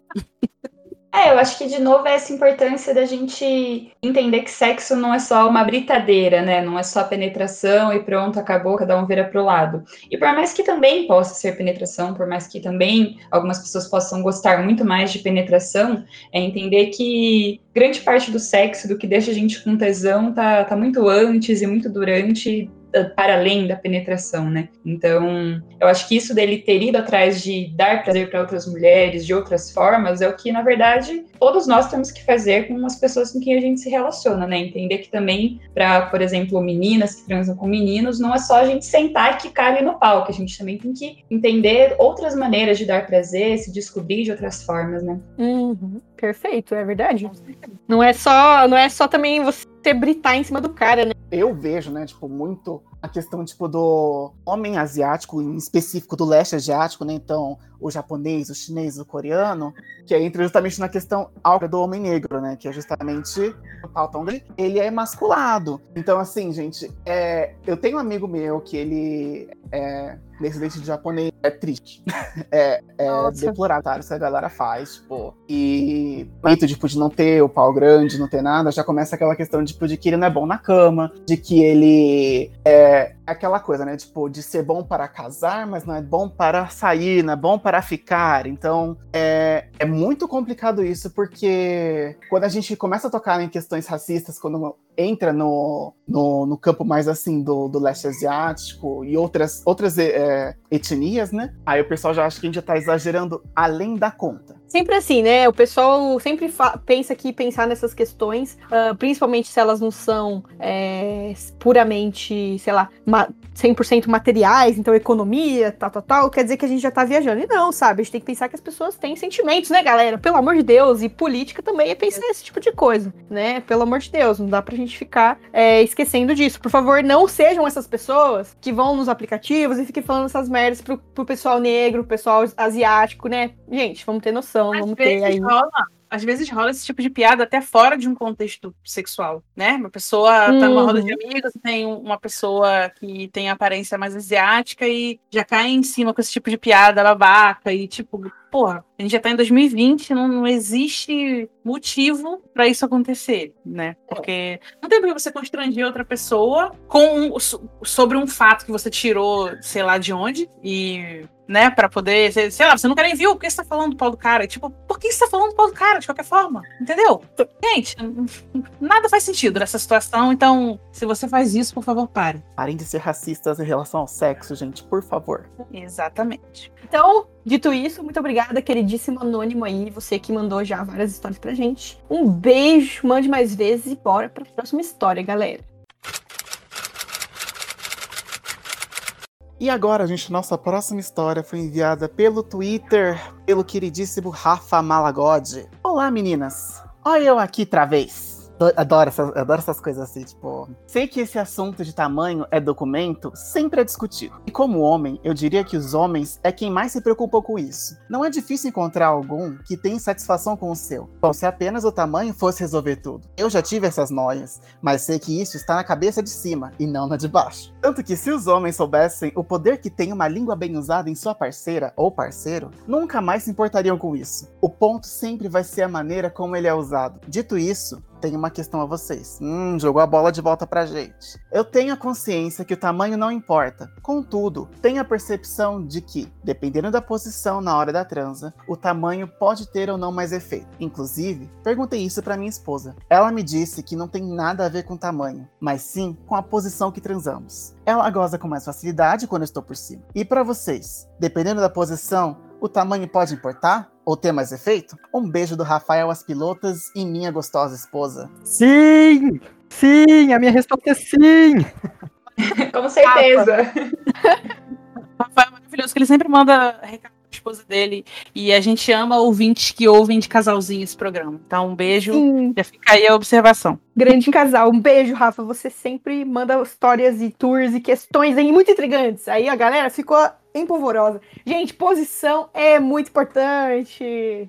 É, eu acho que de novo é essa importância da gente entender que sexo não é só uma britadeira, né? Não é só penetração e pronto, acabou, cada um vira pro lado. E por mais que também possa ser penetração, por mais que também algumas pessoas possam gostar muito mais de penetração, é entender que grande parte do sexo, do que deixa a gente com tesão, tá, tá muito antes e muito durante para além da penetração, né? Então, eu acho que isso dele ter ido atrás de dar prazer para outras mulheres de outras formas é o que, na verdade, todos nós temos que fazer com as pessoas com quem a gente se relaciona, né? Entender que também, para, por exemplo, meninas que transam com meninos, não é só a gente sentar e quicar ali no pau, que a gente também tem que entender outras maneiras de dar prazer, se descobrir de outras formas, né? Uhum, perfeito, é verdade. Não é só, não é só também você britar em cima do cara, né? Eu vejo, né, tipo, muito a questão, tipo, do homem asiático, em específico do leste asiático, né? Então, o japonês, o chinês, o coreano, que aí entra justamente na questão do homem negro, né? Que é justamente o pau tão grande, ele é emasculado. Então, assim, gente, é, eu tenho um amigo meu que ele é descendente de japonês, é triste. [LAUGHS] é é Nossa. deplorável? Isso que a galera faz, tipo. E o tipo, de não ter o pau grande, não ter nada, já começa aquela questão, tipo, de que ele não é bom na cama, de que ele é aquela coisa, né? Tipo, de ser bom para casar, mas não é bom para sair, não é bom para ficar. Então, é, é muito complicado isso, porque quando a gente começa a tocar em questões racistas, quando entra no, no, no campo mais assim do, do leste asiático e outras, outras é, etnias, né? Aí o pessoal já acha que a gente já tá exagerando além da conta. Sempre assim, né? O pessoal sempre pensa que pensar nessas questões, ah, principalmente se elas não são é, puramente, sei lá, ma 100% materiais, então economia, tal, tal, tal, quer dizer que a gente já tá viajando. E não, sabe? A gente tem que pensar que as pessoas têm sentimentos, né, galera? Pelo amor de Deus. E política também é pensar nesse tipo de coisa, né? Pelo amor de Deus, não dá pra gente ficar é, esquecendo disso. Por favor, não sejam essas pessoas que vão nos aplicativos e fiquem falando essas merdas pro, pro pessoal negro, pro pessoal asiático, né? Gente, vamos ter noção, Às vamos ter aí. vezes rola, às vezes rola esse tipo de piada até fora de um contexto sexual, né? Uma pessoa tá numa roda de Uhum. amigos, tem um- uma pessoa que tem aparência mais asiática e já cai em cima com esse tipo de piada babaca e tipo, porra, a gente já tá em 2020, não, não existe motivo pra isso acontecer, né? Porque não tem por que você constranger outra pessoa com um- so- sobre um fato que você tirou, sei lá de onde, e né, Pra poder, sei, sei lá, você não quer nem ver o que você tá falando do pau do cara. Tipo, por que você tá falando do pau do cara, de qualquer forma? Entendeu? Gente, nada faz sentido nessa situação, então, se você faz isso, por favor, pare. Parem de ser racistas em relação ao sexo, gente, por favor. Exatamente. Então, dito isso, muito obrigada, queridíssimo anônimo aí, você que mandou já várias histórias pra gente. Um beijo, mande mais vezes e bora pra próxima história, galera. E agora, gente, nossa próxima história foi enviada pelo Twitter, pelo queridíssimo Rafa Malagode. Olá, meninas. Olha eu aqui outra vez. Do- Adoro essas, adoro essas coisas assim, tipo. Sei que esse assunto de tamanho é documento, sempre é discutido. E como homem, eu diria que os homens é quem mais se preocupa com isso. Não é difícil encontrar algum que tenha satisfação com o seu. Bom, se apenas o tamanho fosse resolver tudo. Eu já tive essas noias, mas sei que isso está na cabeça de cima e não na de baixo. Tanto que se os homens soubessem o poder que tem uma língua bem usada em sua parceira ou parceiro, nunca mais se importariam com isso. O ponto sempre vai ser a maneira como ele é usado. Dito isso, tenho uma questão a vocês. Hum, jogou a bola de volta pra gente. Eu tenho a consciência que o tamanho não importa. Contudo, tenho a percepção de que, dependendo da posição na hora da transa, o tamanho pode ter ou não mais efeito. Inclusive, perguntei isso pra minha esposa. Ela me disse que não tem nada a ver com tamanho, mas sim com a posição que transamos. Ela goza com mais facilidade quando estou por cima. E pra vocês, dependendo da posição, o tamanho pode importar? Ou ter mais efeito? Um beijo do Rafael às pilotas e minha gostosa esposa. Sim! Sim! A minha resposta é sim! [LAUGHS] Com certeza. [LAUGHS] Rafael é maravilhoso, que ele sempre manda recado pra esposa dele. E a gente ama ouvintes que ouvem de casalzinho esse programa. Então, um beijo. Sim, Já fica aí a observação. grande casal. Um beijo, Rafa. Você sempre manda histórias e tours e questões aí muito intrigantes. Aí a galera ficou empolvorosa. Gente, posição é muito importante.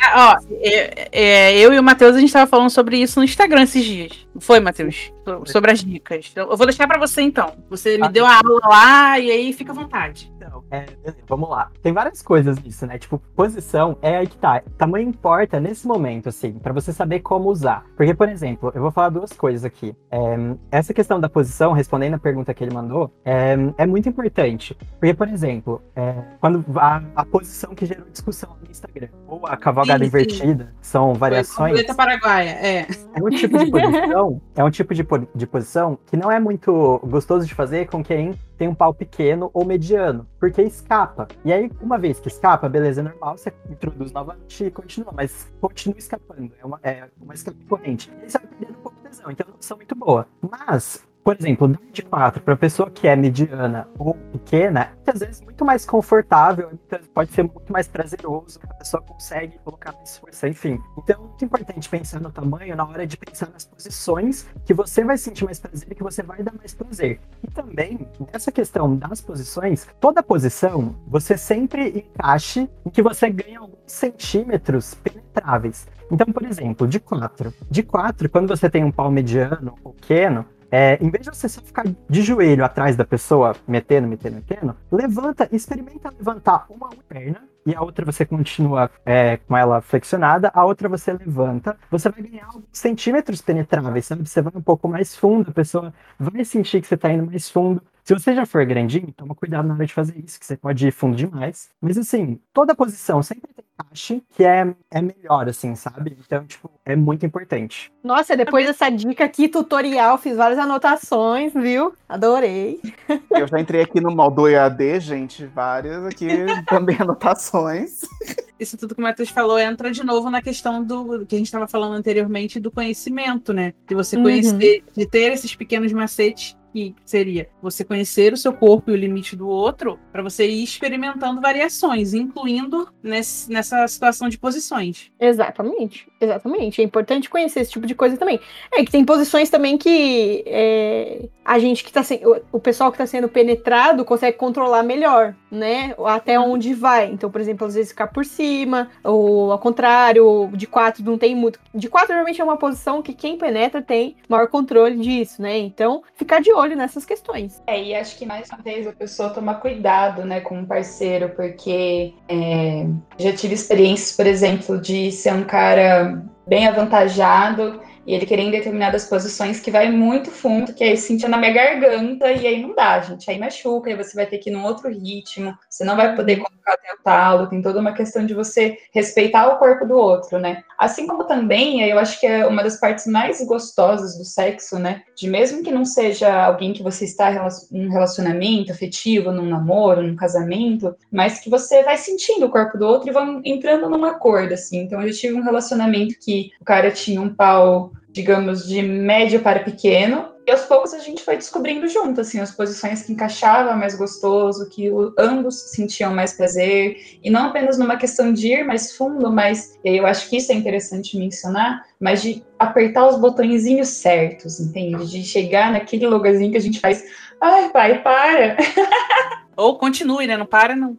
Ah, ó, é- é, eu e o Matheus, a gente tava falando sobre isso no Instagram esses dias. Foi, Matheus? So- Sobre as dicas. Eu vou deixar pra você, então. Você me Ah. deu a aula lá e aí fica à vontade. Então, é, vamos lá. Tem várias coisas nisso, né? Tipo, posição é aí que tá. Tamanho importa nesse momento, assim, pra você saber como usar. Porque, por exemplo, eu vou falar duas coisas aqui. É, essa questão da posição, respondendo a pergunta que ele mandou, é, é muito importante. Porque, por exemplo, é, quando a, a posição que gerou discussão no Instagram, ou a cavalgada Sim, sim. invertida, são variações. Paraguaia, é. É um tipo de posição, [LAUGHS] é um tipo de, de posição que não é muito gostoso de fazer com quem tem um pau pequeno ou mediano, porque escapa. E aí, uma vez que escapa, beleza, é normal, você introduz novamente e continua, mas continua escapando. É uma, é uma escape corrente. Você vai perdendo um pouco de tesão, então é uma opção muito boa. Mas, por exemplo, de 4 para pessoa que é mediana ou pequena, é às vezes muito mais confortável, muitas- pode ser muito mais prazeroso, a pessoa consegue colocar mais força, enfim. Então é muito importante pensar no tamanho na hora de pensar nas posições que você vai sentir mais prazer e que você vai dar mais prazer. E também, nessa questão das posições, toda posição você sempre encaixe em que você ganha alguns centímetros penetráveis. Então, por exemplo, de 4. De 4, quando você tem um pau mediano ou pequeno, é, em vez de você só ficar de joelho atrás da pessoa, metendo, metendo, metendo, levanta, experimenta levantar uma perna e a outra você continua é, com ela flexionada, a outra você levanta, você vai ganhar alguns centímetros penetráveis, sabe? Você vai um pouco mais fundo, a pessoa vai sentir que você tá indo mais fundo. Se você já for grandinho, toma cuidado na hora de fazer isso, que você pode ir fundo demais. Mas assim, toda posição sempre tem encaixe que é, é melhor, assim, sabe? Então, tipo, é muito importante. Nossa, depois dessa dica aqui, tutorial, fiz várias anotações, viu? Adorei. [LAUGHS] Eu já entrei aqui no modo EAD, gente, várias aqui [LAUGHS] também anotações. Isso tudo que o Matheus falou entra de novo na questão do que a gente estava falando anteriormente do conhecimento, né? De você Uhum. conhecer, de ter esses pequenos macetes que seria você conhecer o seu corpo e o limite do outro para você ir experimentando variações, incluindo nesse- nessa situação de posições. Exatamente, exatamente. É importante conhecer esse tipo de coisa também. É que tem posições também que é, a gente que tá. O pessoal que tá sendo penetrado consegue controlar melhor, né? Até onde vai. Então, por exemplo, às vezes ficar por cima, ou ao contrário, de quatro não tem muito. De quatro normalmente é uma posição que quem penetra tem maior controle disso, né? Então, ficar de olho nessas questões. É, e acho que mais uma vez a pessoa tomar cuidado, né, com o parceiro, porque é, já tive experiências, por exemplo, de ser um cara bem avantajado e ele querer em determinadas posições que vai muito fundo, que aí sentia na minha garganta, e aí não dá, gente. Aí machuca, aí você vai ter que ir num outro ritmo, você não vai poder colocar até o talo, tem toda uma questão de você respeitar o corpo do outro, né? Assim como também, eu acho que é uma das partes mais gostosas do sexo, né? De mesmo que não seja alguém que você está em um relacionamento afetivo, num namoro, num casamento, mas que você vai sentindo o corpo do outro e vão entrando num acordo, assim. Então eu tive um relacionamento que o cara tinha um pau, digamos, de médio para pequeno, e aos poucos a gente foi descobrindo junto, assim, as posições que encaixava mais gostoso, que ambos sentiam mais prazer, e não apenas numa questão de ir mais fundo, mas, e aí eu acho que isso é interessante mencionar, mas de apertar os botõezinhos certos, entende? De chegar naquele lugarzinho que a gente faz, ai pai, para! [LAUGHS] Ou continue, né? Não para, não.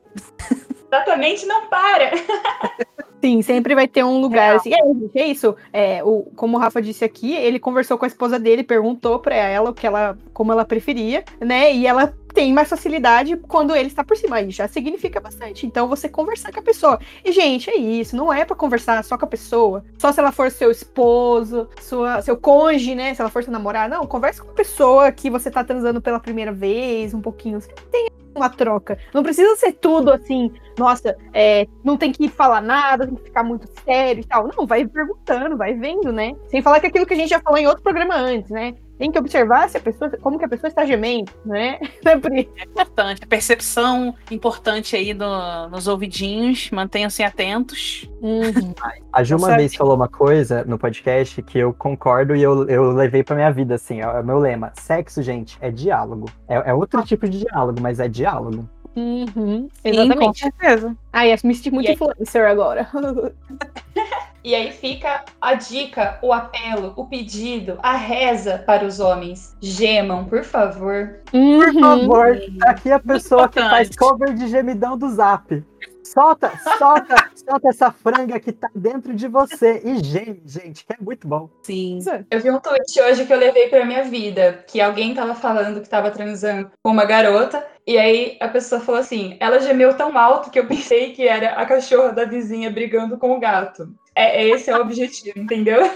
Exatamente, não para! [LAUGHS] Sim, sempre vai ter um lugar assim. É, é isso. É, o, como o Rafa disse aqui, ele conversou com a esposa dele, perguntou pra ela o que ela, como ela preferia, né? E ela tem mais facilidade quando ele está por cima. Aí já significa bastante. Então você conversar com a pessoa. E, gente, é isso. Não é pra conversar só com a pessoa. Só se ela for seu esposo, sua, seu cônjuge, né? Se ela for seu namorado. Não, converse com a pessoa que você tá transando pela primeira vez, um pouquinho. Tem uma troca. Não precisa ser tudo assim, nossa, é, não tem que falar nada, tem que ficar muito sério e tal. Não, vai perguntando, vai vendo, né? Sem falar que aquilo que a gente já falou em outro programa antes, né? Tem que observar se a pessoa, como que a pessoa está gemendo, né? [LAUGHS] Sempre. É importante. A percepção importante aí do- nos ouvidinhos. Mantenham-se atentos. Uhum. A Ju uma vez falou uma coisa no podcast que eu concordo e eu, eu levei pra minha vida, assim, é o meu lema. Sexo, gente, é diálogo. É, é outro tipo de diálogo, mas é diálogo. Uhum. Sim, com Exatamente. certeza. Ai, eu me senti muito E aí? influencer agora. [LAUGHS] E aí fica a dica, o apelo, o pedido, a reza para os homens. Gemam, por favor. Por Uhum. favor, tá aqui a pessoa que faz cover de gemidão do zap. Solta, solta, [LAUGHS] solta essa franga que tá dentro de você e geme, gente, que é muito bom. Sim. Eu vi um tweet hoje que eu levei pra minha vida, que alguém tava falando que tava transando com uma garota, e aí a pessoa falou assim: ela gemeu tão alto que eu pensei que era a cachorra da vizinha brigando com o gato. É, é esse é o objetivo, entendeu? [LAUGHS]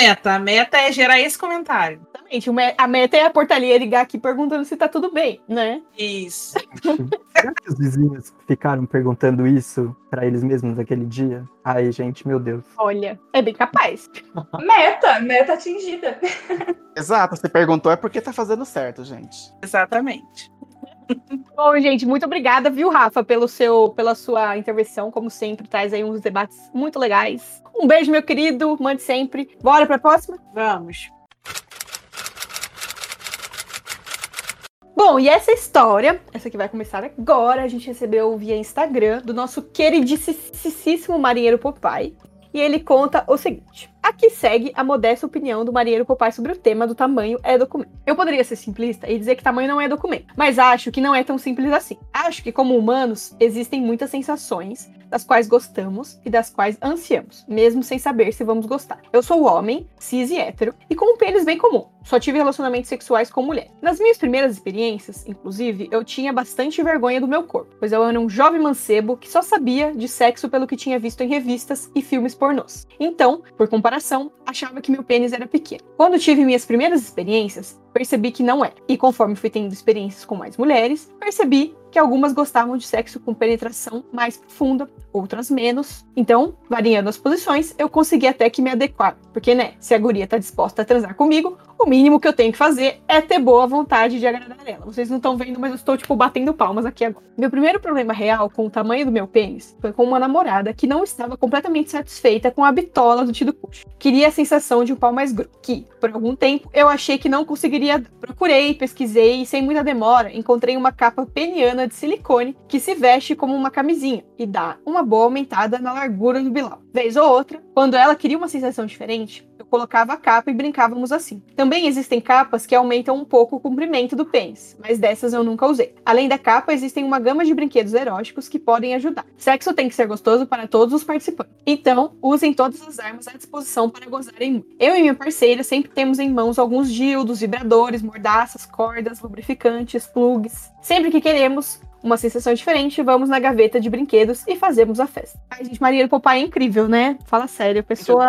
meta. A meta é gerar esse comentário. Exatamente. A meta é a portaria ligar aqui perguntando se tá tudo bem, né? Isso. Será que os vizinhos ficaram perguntando isso pra eles mesmos naquele dia? Ai, gente, meu Deus. Olha, é bem capaz. [LAUGHS] Meta, meta atingida. Exato, você perguntou é porque tá fazendo certo, gente. Exatamente. Bom, gente, muito obrigada, viu, Rafa, pelo seu, pela sua intervenção. Como sempre, traz aí uns debates muito legais. Um beijo, meu querido. Mande sempre. Bora pra próxima? Vamos. Bom, e essa história, essa que vai começar agora, a gente recebeu via Instagram do nosso queridíssimo marinheiro Popeye. E ele conta o seguinte: Aqui segue a modesta opinião do marinheiro Popeye sobre o tema do tamanho é documento. Eu poderia ser simplista e dizer que tamanho não é documento, mas acho que não é tão simples assim. Acho que, como humanos, existem muitas sensações das quais gostamos e das quais ansiamos, mesmo sem saber se vamos gostar. Eu sou homem, cis e hétero, e com um pênis bem comum. Só tive relacionamentos sexuais com mulher. Nas minhas primeiras experiências, inclusive, eu tinha bastante vergonha do meu corpo, pois eu era um jovem mancebo que só sabia de sexo pelo que tinha visto em revistas e filmes pornôs. Então, por comparação, achava que meu pênis era pequeno. Quando tive minhas primeiras experiências, percebi que não era. E conforme fui tendo experiências com mais mulheres, percebi que algumas gostavam de sexo com penetração mais profunda, outras menos. Então, variando as posições, eu consegui até que me adequar. Porque, né, se a guria tá disposta a transar comigo, o mínimo que eu tenho que fazer é ter boa vontade de agradar ela. Vocês não estão vendo, mas eu estou, tipo, batendo palmas aqui agora. Meu primeiro problema real com o tamanho do meu pênis foi com uma namorada que não estava completamente satisfeita com a bitola do Tido Puxa. Queria a sensação de um pau mais grosso, que, por algum tempo, eu achei que não conseguiria. Procurei, pesquisei e, sem muita demora, encontrei uma capa peniana de silicone que se veste como uma camisinha e dá uma boa aumentada na largura do bilau. Vez ou outra, quando ela queria uma sensação diferente, eu colocava a capa e brincávamos assim. Também existem capas que aumentam um pouco o comprimento do pênis, mas dessas eu nunca usei. Além da capa, existem uma gama de brinquedos eróticos que podem ajudar. Sexo tem que ser gostoso para todos os participantes. Então, usem todas as armas à disposição para gozarem muito. Eu e minha parceira sempre temos em mãos alguns dildos, vibradores, mordaças, cordas, lubrificantes, plugs. Sempre que queremos uma sensação diferente, vamos na gaveta de brinquedos e fazemos a festa. Ai, gente, Maria Popeye é incrível, né? Fala sério, a pessoa.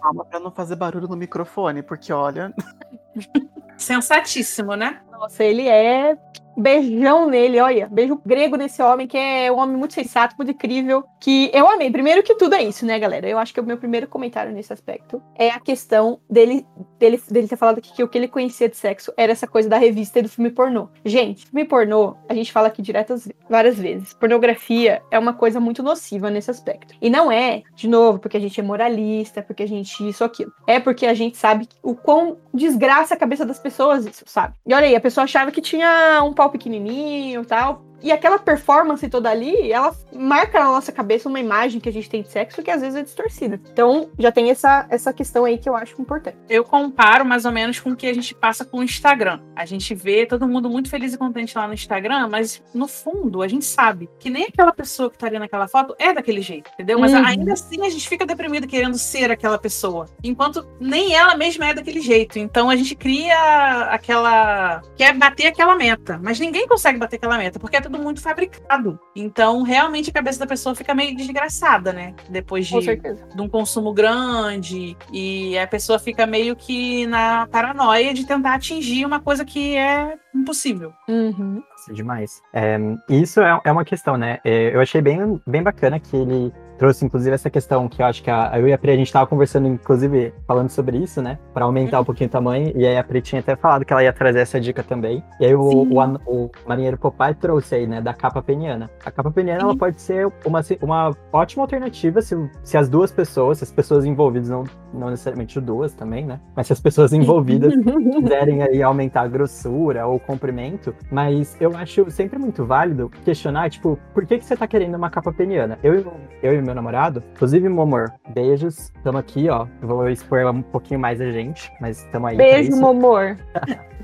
Palma pra não fazer barulho no microfone, porque olha. [LAUGHS] Sensatíssimo, né? Nossa, ele é. Beijão nele, olha. Beijo grego nesse homem, que é um homem muito sensato, muito incrível. Que eu amei. Primeiro que tudo é isso, né, galera? Eu acho que o meu primeiro comentário nesse aspecto é a questão dele, dele, dele ter falado que, que o que ele conhecia de sexo era essa coisa da revista e do filme pornô. Gente, filme pornô, a gente fala aqui direto várias vezes. Pornografia é uma coisa muito nociva nesse aspecto. E não é, de novo, porque a gente é moralista, porque a gente isso, aquilo. É porque a gente sabe o quão desgraça a cabeça das pessoas isso, sabe? E olha aí, a pessoa achava que tinha um pau pequenininho e tal. E aquela performance toda ali, ela marca na nossa cabeça uma imagem que a gente tem de sexo que às vezes é distorcida. Então, já tem essa, essa questão aí que eu acho importante. Eu comparo mais ou menos com o que a gente passa com o Instagram. A gente vê todo mundo muito feliz e contente lá no Instagram, mas no fundo a gente sabe que nem aquela pessoa que tá ali naquela foto é daquele jeito, entendeu? Mas Uhum. ainda assim a gente fica deprimido querendo ser aquela pessoa, enquanto nem ela mesma é daquele jeito. Então a gente cria aquela. quer bater aquela meta, mas ninguém consegue bater aquela meta, porque é tudo muito fabricado. Então, realmente, a cabeça da pessoa fica meio desgraçada, né? Depois de, de um consumo grande. E a pessoa fica meio que na paranoia de tentar atingir uma coisa que é impossível. Uhum. Demais. É, isso é, é uma questão, né? É, eu achei bem, bem bacana que ele trouxe, inclusive, essa questão que eu acho que a, eu e a Pri, a gente tava conversando, inclusive, falando sobre isso, né? Pra aumentar um pouquinho o tamanho. E aí a Pri tinha até falado que ela ia trazer essa dica também. E aí o, o, o marinheiro Popeye trouxe aí, né? Da capa peniana. A capa peniana, ela Sim. pode ser uma, uma ótima alternativa se, se as duas pessoas, se as pessoas envolvidas, não, não necessariamente duas também, né? Mas se as pessoas envolvidas [LAUGHS] quiserem aí aumentar a grossura ou o comprimento, mas eu acho sempre muito válido questionar, tipo, por que, que você tá querendo uma capa peniana? Eu, eu e meu namorado, inclusive, meu amor, beijos, tamo aqui, ó, eu vou expor um pouquinho mais a gente, mas tamo aí Beijo, meu amor. [LAUGHS]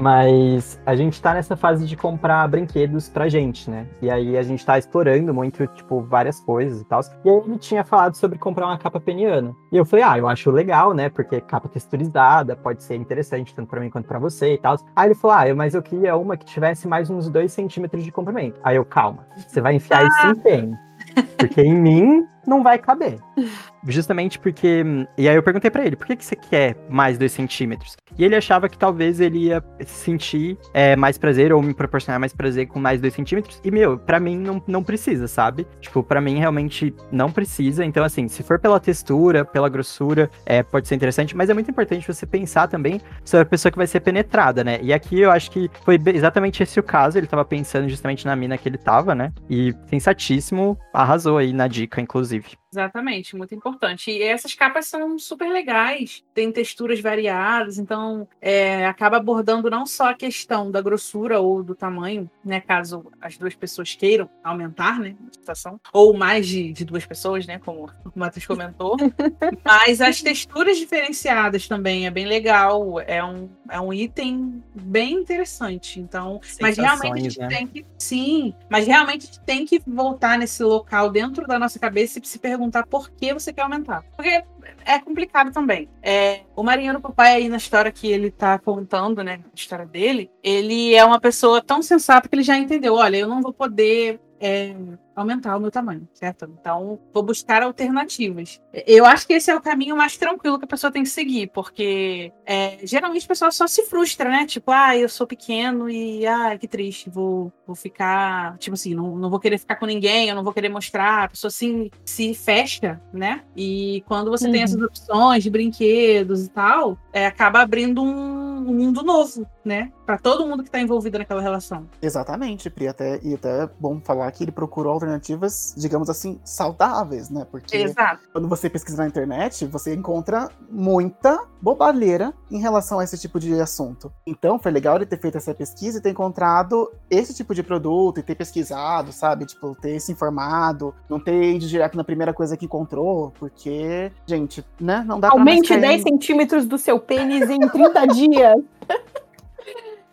Mas a gente tá nessa fase de comprar brinquedos pra gente, né? E aí a gente tá explorando muito, tipo, várias coisas e tal. E aí ele tinha falado sobre comprar uma capa peniana. E eu falei, ah, eu acho legal, né? Porque capa texturizada pode ser interessante, tanto pra mim quanto pra você e tal. Aí ele falou, ah, mas eu queria uma que tivesse mais uns 2 centímetros de comprimento. Aí eu, calma, você vai enfiar isso em quem? Porque em mim não vai caber. [LAUGHS] Justamente porque. E aí eu perguntei pra ele, por que, que você quer mais 2 centímetros? E ele achava que talvez ele ia sentir é, mais prazer ou me proporcionar mais prazer com mais 2 centímetros. E, meu, pra mim não, não precisa, sabe? Tipo, pra mim realmente não precisa. Então, assim, se for pela textura, pela grossura, é, pode ser interessante. Mas é muito importante você pensar também sobre a pessoa que vai ser penetrada, né? E aqui eu acho que foi exatamente esse o caso. Ele tava pensando justamente na mina que ele tava, né? E sensatíssimo, arrasou aí na dica, inclusive. inclusive Exatamente, muito importante. E essas capas são super legais, tem texturas variadas, então é, acaba abordando não só a questão da grossura ou do tamanho, né? Caso as duas pessoas queiram aumentar, né? A situação, ou mais de, de duas pessoas, né? Como o Matheus comentou. [LAUGHS] Mas as texturas diferenciadas também é bem legal. É um, é um item bem interessante. Então, mas realmente a gente Sensações, né? tem que. Sim, mas realmente a gente tem que voltar nesse local dentro da nossa cabeça e se perguntar por que você quer aumentar. Porque é complicado também. É, o Marinheiro Papai, aí na história que ele tá contando, né? A história dele, ele é uma pessoa tão sensata que ele já entendeu: olha, eu não vou poder. É, aumentar o meu tamanho, certo? Então, vou buscar alternativas. Eu acho que esse é o caminho mais tranquilo que a pessoa tem que seguir, porque é, geralmente a pessoa só se frustra, né? Tipo, ah, eu sou pequeno e, ah, que triste, vou, vou ficar, tipo assim, não, não vou querer ficar com ninguém, eu não vou querer mostrar, a pessoa assim, se fecha, né? E quando você tem Uhum. essas opções de brinquedos e tal, é, acaba abrindo um, um mundo novo, né? Pra todo mundo que tá envolvido naquela relação. Exatamente, Pri. Até, e até é bom falar que ele procurou alternativas, digamos assim, saudáveis, né? Porque Exato. quando você pesquisa na internet, você encontra muita bobalheira em relação a esse tipo de assunto. Então, foi legal ele ter feito essa pesquisa e ter encontrado esse tipo de produto e ter pesquisado, sabe? Tipo, ter se informado, não ter ido direto na primeira coisa que encontrou, porque, gente, né? Não dá pra mais Aumente cair 10 centímetros do seu pênis em 30 [LAUGHS] dias.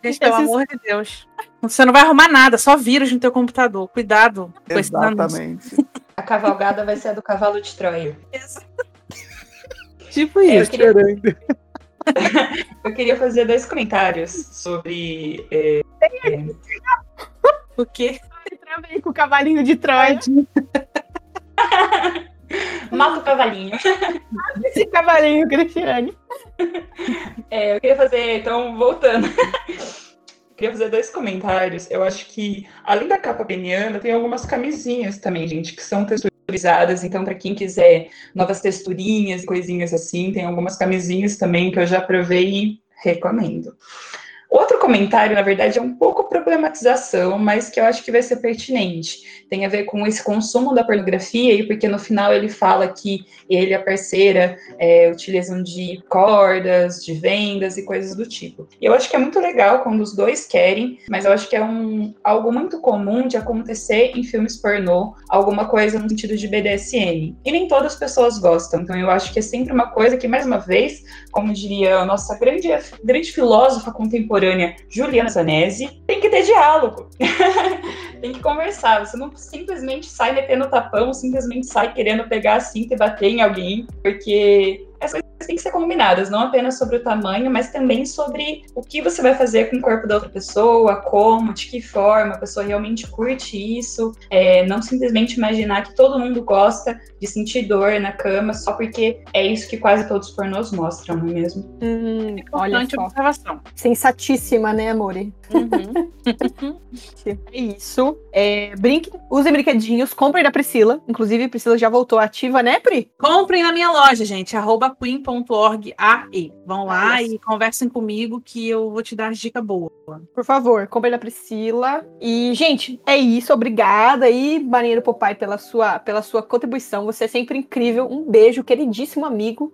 Gente, pelo Esses- amor de Deus. Você não vai arrumar nada, só vírus no teu computador. Cuidado com. Exatamente. A cavalgada vai ser a do cavalo de Troia. Tipo É, eu isso, queria-. [LAUGHS] Eu queria fazer dois comentários sobre. é, O quê? Travei com o cavalinho de Troia. [LAUGHS] Mata o cavalinho. [LAUGHS] Esse cavalinho, Cristiane. [LAUGHS] É, eu queria fazer, então, voltando. Eu queria fazer dois comentários. Eu acho que, além da capa peniana, tem algumas camisinhas também, gente, que são texturizadas. Então, para quem quiser novas texturinhas e coisinhas assim, tem algumas camisinhas também que eu já provei e recomendo. Outro comentário, na verdade, é um pouco problematização, mas que eu acho que vai ser pertinente. Tem a ver com esse consumo da pornografia, e porque no final ele fala que ele e a parceira é, utilizam de cordas, de vendas e coisas do tipo. E eu acho que é muito legal quando os dois querem, mas eu acho que é um, algo muito comum de acontecer em filmes pornô, alguma coisa no sentido de BDSM. E nem todas as pessoas gostam, então eu acho que é sempre uma coisa que, mais uma vez, como diria a nossa grande, grande filósofa contemporânea, Juliana Zanesi, tem que ter diálogo. [LAUGHS] tem que conversar. Você não simplesmente sai metendo tapão, simplesmente sai querendo pegar a cinta e bater em alguém, porque têm que ser combinadas, não apenas sobre o tamanho, mas também sobre o que você vai fazer com o corpo da outra pessoa, como, de que forma a pessoa realmente curte isso. É, não simplesmente imaginar que todo mundo gosta de sentir dor na cama só porque é isso que quase todos os pornôs mostram, não é mesmo? Hum, olha Importante só. observação. Sensatíssima, né, amore? Uhum. [LAUGHS] É isso. É, brinque, usem brinquedinhos, comprem da Priscila. Inclusive, a Priscila já voltou ativa, né, Pri? Comprem na minha loja, gente, arroba queen.org.ae. Vão lá e conversem comigo que eu vou te dar as dicas boas. Por favor, comprem da Priscila. E, gente, é isso. Obrigada aí, Marinheiro Popai, pela sua, pela sua contribuição. Você é sempre incrível. Um beijo, queridíssimo amigo.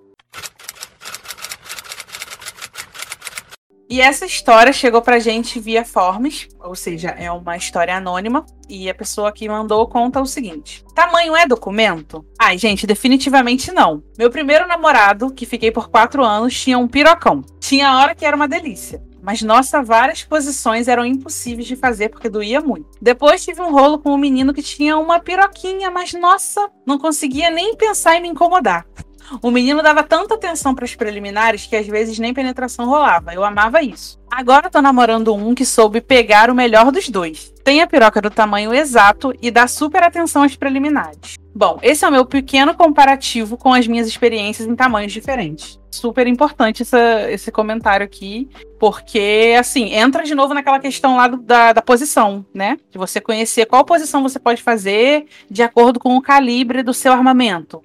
E essa história chegou pra gente via Forms, ou seja, é uma história anônima. E a pessoa que mandou conta o seguinte: Tamanho é documento? Ai, gente, definitivamente não. Meu primeiro namorado, que fiquei por quatro anos, tinha um pirocão. Tinha hora que era uma delícia. Mas, nossa, várias posições eram impossíveis de fazer porque doía muito. Depois tive um rolo com um menino que tinha uma piroquinha, mas, nossa, não conseguia nem pensar em me incomodar. O menino dava tanta atenção para as preliminares que às vezes nem penetração rolava. Eu amava isso. Agora tô namorando um que soube pegar o melhor dos dois. Tem a piroca do tamanho exato e dá super atenção às preliminares. Bom, esse é o meu pequeno comparativo com as minhas experiências em tamanhos diferentes. Super importante essa, esse comentário aqui, porque, assim, entra de novo naquela questão lá do- da, da posição, né? De você conhecer qual posição você pode fazer de acordo com o calibre do seu armamento.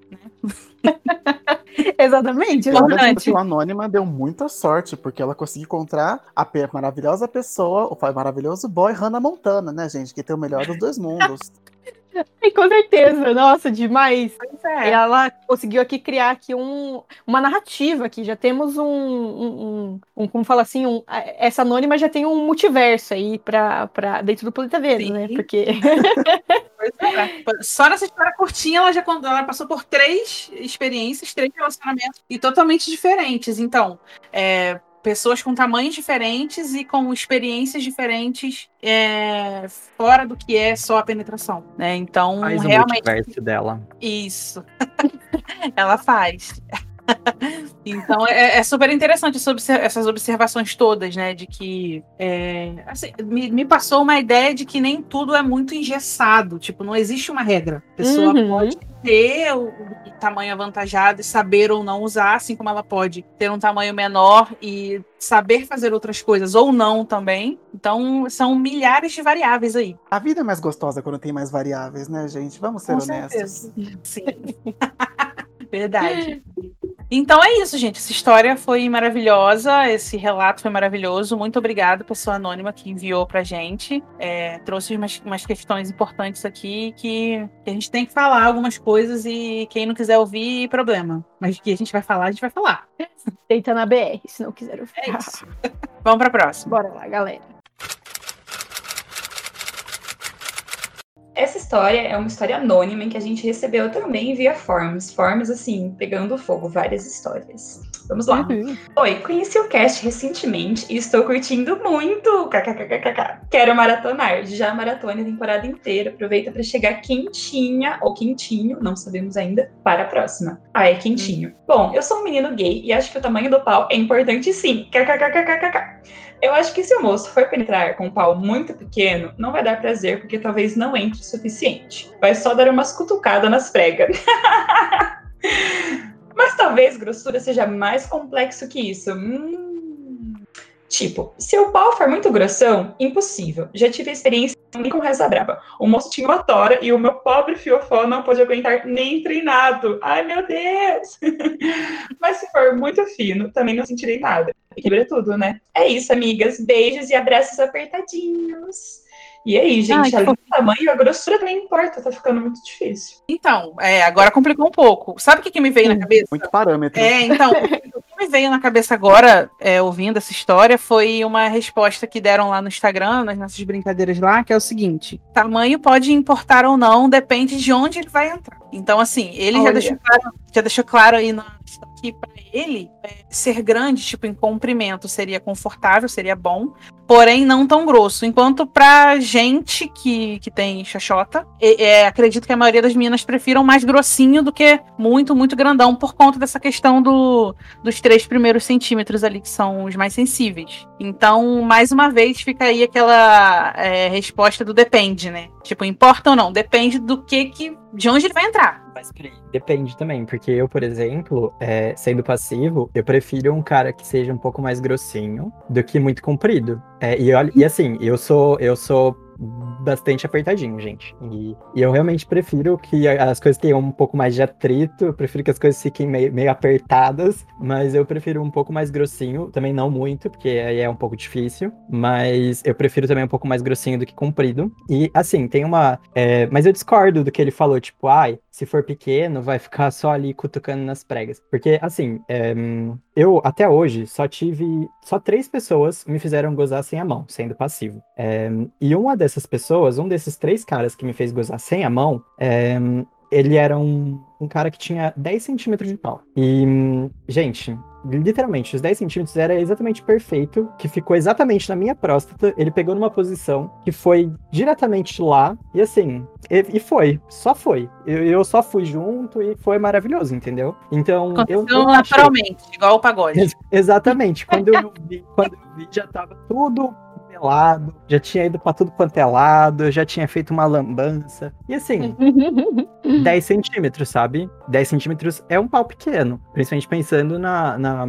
[LAUGHS] Exatamente. E gente, a Anônima deu muita sorte, porque ela conseguiu encontrar a maravilhosa pessoa, o maravilhoso boy Hannah Montana, né, gente? Que tem o melhor dos dois mundos. [LAUGHS] [LAUGHS] E com certeza, nossa, demais. Pois é. Ela conseguiu aqui criar aqui um, uma narrativa aqui. Já temos um, um, um- como fala assim, essa anônima já tem um multiverso aí para para dentro do planeta Vênus, né? Porque [LAUGHS] é. Só nessa história curtinha, ela já ela passou por três experiências, três relacionamentos e totalmente diferentes. Então, é, pessoas com tamanhos diferentes e com experiências diferentes é, fora do que é só a penetração, né? Então, Faz o realmente multiverso dela. isso. [LAUGHS] ela faz. Então é, é super interessante essas observações todas, né? De que é, assim, me, me passou uma ideia de que nem tudo é muito engessado. Tipo, não existe uma regra. A pessoa Uhum. pode ter o, o tamanho avantajado e saber ou não usar, assim como ela pode ter um tamanho menor e saber fazer outras coisas ou não também. Então são milhares de variáveis aí. A vida é mais gostosa quando tem mais variáveis, né, gente? Vamos ser Com honestos. certeza. Sim. [LAUGHS] Verdade. [LAUGHS] Então é isso, gente. Essa história foi maravilhosa, esse relato foi maravilhoso. Muito obrigada, pessoa anônima que enviou pra gente. É, trouxe umas, umas questões importantes aqui que, que a gente tem que falar algumas coisas e quem não quiser ouvir, problema. Mas que a gente vai falar, a gente vai falar. deita na BR, se não quiser ouvir. É isso. [LAUGHS] Vamos pra próxima. Bora lá, galera. Essa história é uma história anônima em que a gente recebeu também via forms. Forms, assim, pegando fogo, várias histórias. Vamos lá. Uhum. Oi, conheci o cast recentemente e estou curtindo muito. KKKKK. Quero maratonar. Já maratone a temporada inteira. Aproveita para chegar quentinha ou quentinho, não sabemos ainda, para a próxima. Ah, é quentinho. Bom, eu sou um menino gay e acho que o tamanho do pau é importante sim. KKKKKK. Eu acho que se o moço for penetrar com um pau muito pequeno, não vai dar prazer, porque talvez não entre o suficiente. Vai só dar umas cutucadas nas pregas. [LAUGHS] Mas talvez grossura seja mais complexo que isso. Hum. Tipo, se o pau for muito grossão, impossível. Já tive experiência com reza braba. O moço tinha uma tora e o meu pobre fiofó não pôde aguentar nem treinado. Ai, meu Deus! [LAUGHS] Mas se for muito fino, também não sentirei nada. Quebra tudo, né? É isso, amigas. Beijos e abraços apertadinhos. E aí, gente, Ai, que tamanho, a grossura também importa. Tá ficando muito difícil. Então, é, agora complicou um pouco. Sabe o que, que me veio na cabeça? Muito parâmetro. É, então, [LAUGHS] o que me veio na cabeça agora, é, ouvindo essa história, foi uma resposta que deram lá no Instagram, nas nossas brincadeiras lá, que é o seguinte: tamanho pode importar ou não, depende de onde ele vai entrar. Então, assim, ele já deixou, claro, já deixou claro aí na que para ele é, ser grande, tipo em comprimento, seria confortável, seria bom, porém não tão grosso. Enquanto pra gente que, que tem xoxota, é, é, acredito que a maioria das meninas prefiram mais grossinho do que muito, muito grandão, por conta dessa questão do, dos três primeiros centímetros ali, que são os mais sensíveis. Então, mais uma vez, fica aí aquela é, resposta do depende, né? Tipo, importa ou não? Depende do que, que de onde ele vai entrar. Depende também, porque eu, por exemplo, é, sendo passivo, eu prefiro um cara que seja um pouco mais grossinho do que muito comprido. É, e, olha, e assim, eu sou, eu sou bastante apertadinho, gente. E, e eu realmente prefiro que as coisas tenham um pouco mais de atrito, eu prefiro que as coisas fiquem meio, meio apertadas, mas eu prefiro um pouco mais grossinho, também não muito, porque aí é um pouco difícil, mas eu prefiro também um pouco mais grossinho do que comprido. E assim, tem uma. é, mas eu discordo do que ele falou, tipo, ai, se for pequeno, vai ficar só ali cutucando nas pregas. Porque, assim, é, eu até hoje só tive. Só três pessoas me fizeram gozar sem a mão, sendo passivo. É, e uma dessas pessoas, um desses três caras que me fez gozar sem a mão, é, ele era um. Um cara que tinha 10 centímetros de pau. E, gente, literalmente, os 10 centímetros era exatamente perfeito, que ficou exatamente na minha próstata. Ele pegou numa posição que foi diretamente lá, e assim, e, e foi, só foi. Eu, eu só fui junto e foi maravilhoso, entendeu? Então, eu, Aconteceu eu achei- naturalmente, igual o pagode. Ex- Exatamente. Quando eu vi, quando eu vi, já tava tudo pelado, já tinha ido pra tudo quanto é lado, eu já tinha feito uma lambança. E assim, [LAUGHS] 10 centímetros, sabe? 10 centímetros é um pau pequeno. Principalmente pensando na, na,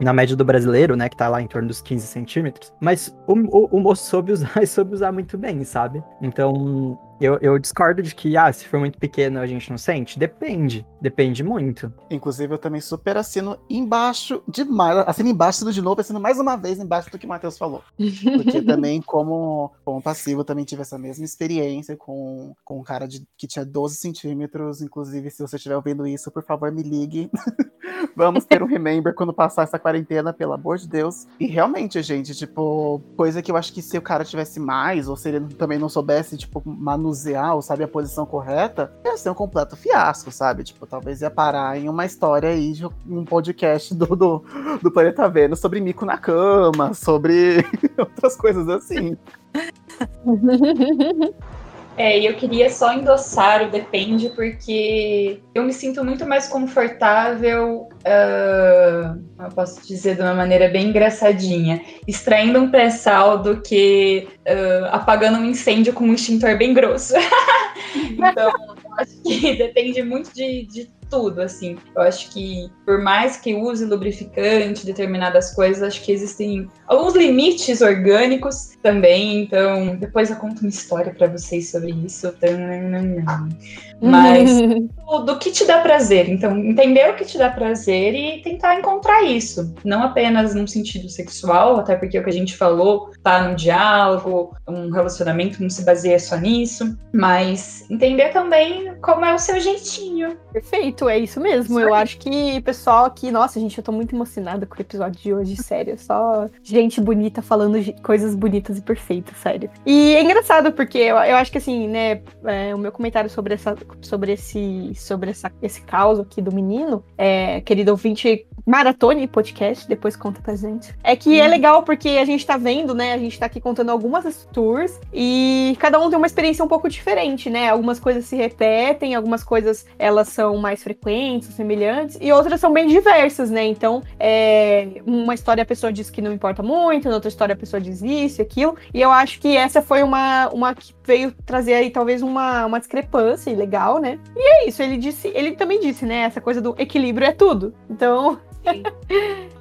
na média do brasileiro, né? Que tá lá em torno dos 15 centímetros. Mas o, o, o moço soube usar e [LAUGHS] soube usar muito bem, sabe? Então. Eu, eu discordo de que, ah, se for muito pequeno a gente não sente. Depende. Depende muito. Inclusive, eu também super assino embaixo demais. Assino embaixo assino de novo, assino mais uma vez embaixo do que o Matheus falou. Porque [LAUGHS] também, como, como passivo, eu também tive essa mesma experiência com, com um cara de, que tinha 12 centímetros. Inclusive, se você estiver ouvindo isso, por favor, me ligue. [LAUGHS] Vamos ter um remember quando passar essa quarentena, pelo amor de Deus. E realmente, gente, tipo, coisa que eu acho que se o cara tivesse mais, ou se ele também não soubesse, tipo, manusear ou sabe a posição correta, ia ser um completo fiasco, sabe? Tipo, talvez ia parar em uma história aí de um podcast do, do, do Planeta Vênus sobre mico na cama, sobre [LAUGHS] outras coisas assim. [LAUGHS] É, eu queria só endossar o depende, porque eu me sinto muito mais confortável, ah, eu posso dizer de uma maneira bem engraçadinha, extraindo um pré-sal do que ah, apagando um incêndio com um extintor bem grosso. [LAUGHS] então, acho que depende muito de, de tudo, assim. Eu acho que, por mais que use lubrificante, determinadas coisas, acho que existem alguns limites orgânicos também. Então, depois eu conto uma história pra vocês sobre isso. [LAUGHS] Mas do, do que te dá prazer. Então, entender o que te dá prazer e tentar encontrar isso. Não apenas num sentido sexual, até porque o que a gente falou tá no diálogo, um relacionamento não se baseia só nisso, mas entender também como é o seu jeitinho. Perfeito, é isso mesmo. Eu acho que pessoal aqui, nossa, gente, eu tô muito emocionada com o episódio de hoje, sério. Só gente bonita falando de coisas bonitas e perfeitas, sério. E é engraçado, porque eu, eu acho que assim, né, é, o meu comentário sobre essa, sobre esse, sobre essa, esse caos aqui do menino, é, querido ouvinte, maratone podcast, depois conta pra gente. É que é legal porque a gente tá vendo, né, a gente tá aqui contando algumas tours e cada um tem uma experiência um pouco diferente, né? Algumas coisas se repetem, algumas coisas elas são mais frequentes, semelhantes, e outras são bem diversas, né? Então, é, uma história a pessoa diz que não importa muito, na outra história a pessoa diz isso e aquilo, e eu acho que essa foi uma, uma que veio trazer aí talvez uma, uma discrepância legal, né? E é isso, ele disse, ele também disse, né? Essa coisa do equilíbrio é tudo. Então,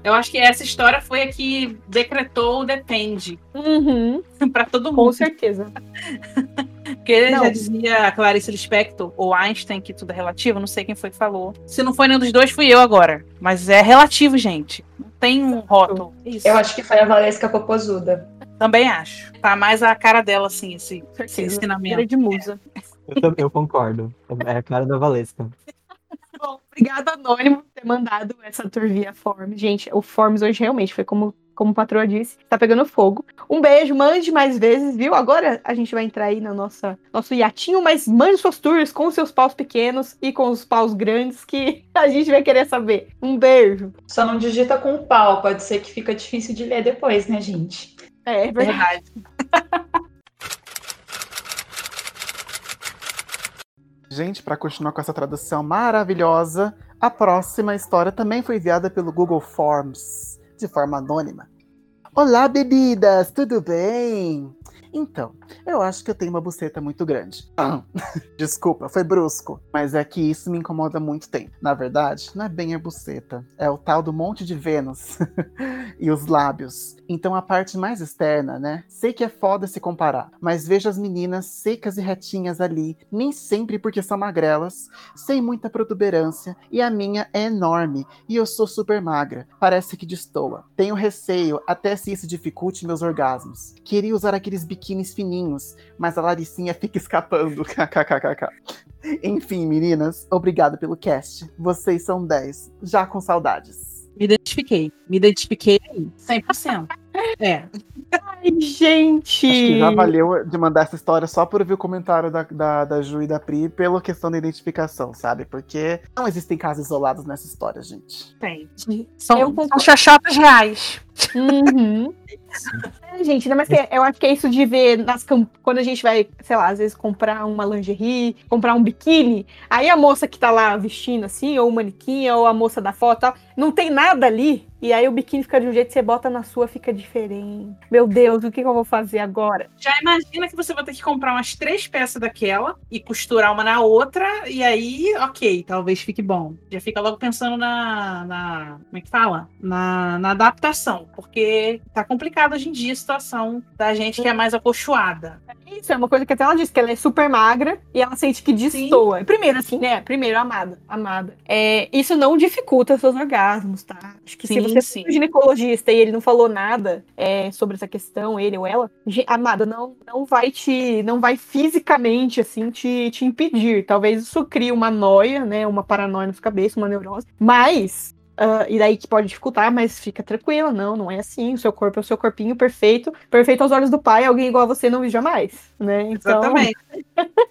Eu acho que essa história foi a que decretou o depende uhum, [LAUGHS] pra todo com mundo. certeza. Porque Não. já dizia a Clarice Lispector, ou Einstein, que tudo é relativo, não sei quem foi que falou. Se não foi nenhum dos dois, fui eu agora. Mas é relativo, gente. Não tem um rótulo. Isso. Eu acho que foi a Valesca Popozuda. Também acho. Tá mais a cara dela, assim, esse, esse ensinamento. Era de musa. Eu, tam- eu concordo. É a cara da Valesca. Obrigado, Anônimo, por ter mandado essa tour via Forms. Gente, o Forms hoje realmente foi como, como a patroa disse, tá pegando fogo. Um beijo, mande mais vezes, viu? Agora a gente vai entrar aí no nossa, nosso iatinho, mas mande suas tours com seus paus pequenos e com os paus grandes que [LAUGHS] a gente vai querer saber. Um beijo. Só não digita com pau, pode ser que fica difícil de ler depois, né, gente? É, é verdade. [LAUGHS] Gente, para continuar com essa tradução maravilhosa, a próxima história também foi enviada pelo Google Forms, de forma anônima. Olá, bebidas, tudo bem? Então, eu acho que eu tenho uma buceta muito grande. Ah, [LAUGHS] Desculpa, foi brusco, mas é que isso me incomoda muito tempo. Na verdade, não é bem a buceta, é o tal do monte de Vênus [LAUGHS] e os lábios. Então a parte mais externa, né? Sei que é foda se comparar, mas vejo as meninas secas e retinhas ali, nem sempre porque são magrelas, sem muita protuberância, e a minha é enorme, e eu sou super magra. Parece que destoa. Tenho receio, até se isso dificulte meus orgasmos. Queria usar aqueles biquínis fininhos, mas a Laricinha fica escapando. [LAUGHS] KKKKK. Enfim, meninas, obrigado pelo cast. Vocês são 10, já com saudades. Me identifiquei. Me identifiquei aí. 100%. É. Ai, gente! Acho que já valeu de mandar essa história só por ouvir o comentário da, da, da Ju e da Pri pela questão da identificação, sabe? Porque não existem casos isolados nessa história, gente. Tem. São, Eu são xoxotas reais. Uhum. É, gente, não, mas eu acho que é isso de ver nas quando a gente vai, sei lá, às vezes comprar uma lingerie, comprar um biquíni, aí a moça que tá lá vestindo assim, ou o manequim, ou a moça da foto, tal, não tem nada ali, e aí o biquíni fica de um jeito, você bota na sua, fica diferente. Meu Deus, o que, que eu vou fazer agora? Já imagina que você vai ter que comprar umas três peças daquela e costurar uma na outra, e aí, ok, talvez fique bom. Já fica logo pensando na. na como é que fala? Na, na adaptação, porque tá complicado hoje em dia a situação da gente que é mais acolchoada. Isso é uma coisa que até ela disse, que ela é super magra e ela sente que destoa. Primeiro, assim, né? Primeiro, amada. Amada. É, isso não dificulta seus orgasmos, tá? Acho que se Sim, você sim. for um ginecologista e ele não falou nada é, sobre essa questão, ele ou ela, amada, não, não vai te. não vai fisicamente, assim, te, te impedir. Talvez isso crie uma noia, né? Uma paranoia na sua cabeça, uma neurose. Mas. Ah, e daí que pode dificultar, mas fica tranquila, não, não é assim. O seu corpo é o seu corpinho perfeito, perfeito aos olhos do pai, alguém igual a você não jamais, né? Então, Exatamente.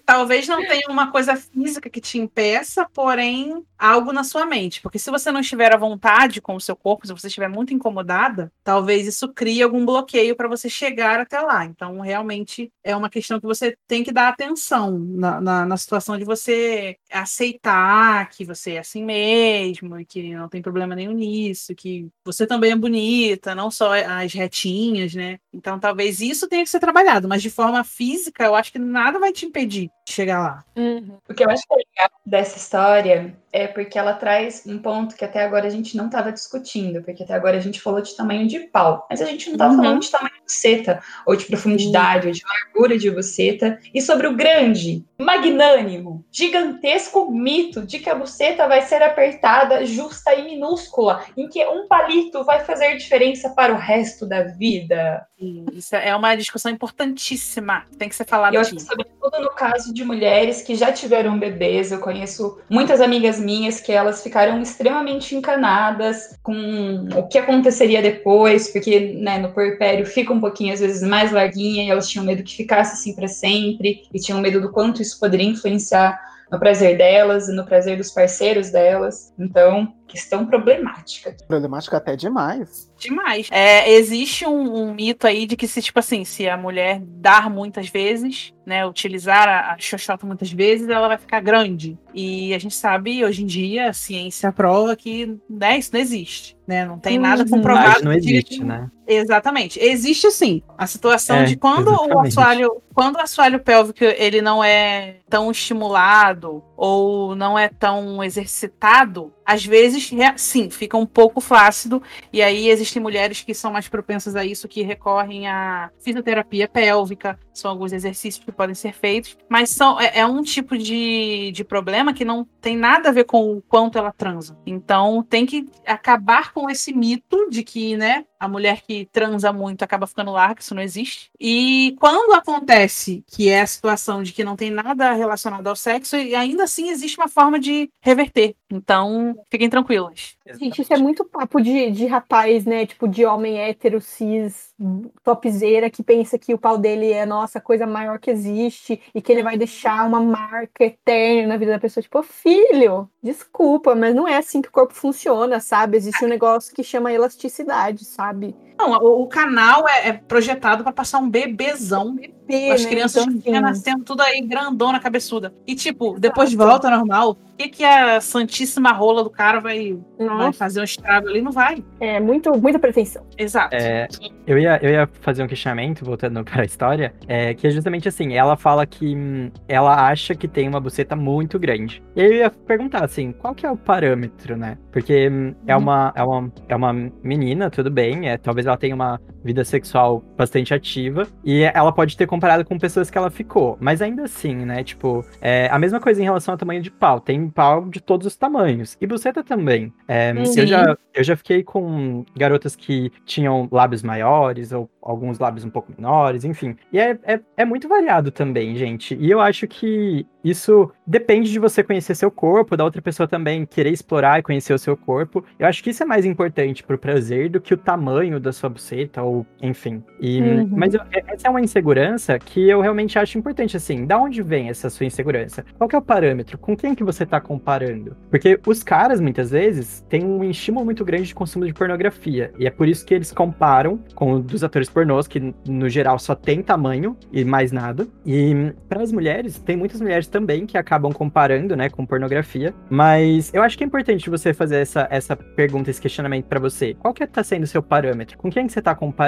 Talvez não tenha uma coisa física que te impeça, porém algo na sua mente. Porque se você não estiver à vontade com o seu corpo, se você estiver muito incomodada, talvez isso crie algum bloqueio para você chegar até lá. Então, realmente é uma questão que você tem que dar atenção na, na, na situação de você aceitar que você é assim mesmo e que não tem problema nenhum nisso, que você também é bonita, não só as retinhas, né? Então, talvez isso tenha que ser trabalhado, mas de forma física, eu acho que nada vai te impedir chegar lá. Uhum. O que eu acho que é legal dessa história é porque ela traz um ponto que até agora a gente não estava discutindo, porque até agora a gente falou de tamanho de pau, mas a gente não estava Uhum. falando de tamanho de buceta, ou de profundidade, ou de largura de buceta, e sobre o grande, magnânimo, gigantesco mito de que a buceta vai ser apertada, justa e minúscula, em que um palito vai fazer diferença para o resto da vida. Isso é uma discussão importantíssima, tem que ser falado E eu acho que, sobretudo no caso de mulheres que já tiveram bebês, eu conheço muitas amigas minhas que elas ficaram extremamente encanadas com o que aconteceria depois, porque né, no puerpério fica um pouquinho, às vezes, mais larguinha, e elas tinham medo que ficasse assim para sempre, e tinham medo do quanto isso poderia influenciar no prazer delas e no prazer dos parceiros delas. Então, questão problemática. Problemática até demais. Demais. É, existe um, um mito aí de que se, tipo assim, se a mulher dar muitas vezes, né, utilizar a, a xoxota muitas vezes, ela vai ficar grande. E a gente sabe, hoje em dia, a ciência prova que né, isso não existe. Né? Não tem nada Uhum. comprovado. Mas não existe, que- né? Exatamente. Existe sim a situação É, de quando o exatamente. assoalho, quando o assoalho pélvico ele não é tão estimulado ou não é tão exercitado, às vezes, sim, fica um pouco flácido e aí existem mulheres que são mais propensas a isso que recorrem à fisioterapia pélvica, são alguns exercícios que podem ser feitos, mas são é, é um tipo de, de problema que não tem nada a ver com o quanto ela transa. Então tem que acabar com esse mito de que, né, a mulher que transa muito acaba ficando larga, isso não existe. E quando acontece que é a situação de que não tem nada relacionado ao sexo, e ainda assim existe uma forma de reverter. Então, fiquem tranquilas. Gente, isso é muito papo de, de rapaz, né? Tipo, de homem hétero, cis, topzeira, que pensa que o pau dele é a nossa coisa maior que existe e que ele vai deixar uma marca eterna na vida da pessoa. Tipo, filho, desculpa, mas não é assim que o corpo funciona, sabe? Existe um negócio que chama elasticidade, sabe? Não, o, o canal é, é projetado para passar um bebezão. Bebê, As né? crianças Então, ficam nascendo tudo aí grandona, cabeçuda. E, tipo, depois volta ao normal. O que, que a santíssima rola do cara vai, vai fazer um estrago ali? Não vai. é muito, muita pretensão. Exato. É, eu, ia, eu ia fazer um questionamento, voltando para a história, é, que é justamente assim, ela fala que hum, ela acha que tem uma buceta muito grande. E aí eu ia perguntar assim, qual que é o parâmetro, né? Porque hum, é, uma, é, uma, é uma menina, tudo bem, é, talvez ela tenha uma vida sexual bastante ativa, e ela pode ter comparado com pessoas que ela ficou, mas ainda assim, né, tipo, é a mesma coisa em relação ao tamanho de pau, tem pau de todos os tamanhos, e buceta também. É, eu, já, eu já fiquei com garotas que tinham lábios maiores, ou alguns lábios um pouco menores, enfim. E é, é, é muito variado também, gente. E eu acho que isso depende de você conhecer seu corpo, da outra pessoa também querer explorar e conhecer o seu corpo. Eu acho que isso é mais importante pro prazer do que o tamanho da sua buceta ou ou enfim. E, Uhum. Mas eu- essa é uma insegurança que eu realmente acho importante, assim. Da onde vem essa sua insegurança? Qual é o parâmetro? Com quem que você tá comparando? Porque os caras, muitas vezes, têm um estímulo muito grande de consumo de pornografia. E é por isso que eles comparam com o dos atores pornôs, que no geral só tem tamanho e mais nada. E para as mulheres, tem muitas mulheres também que acabam comparando, né, com pornografia. Mas eu acho que é importante você fazer essa, essa pergunta, esse questionamento pra você. Qual que tá sendo o seu parâmetro? Com quem que você tá comparando?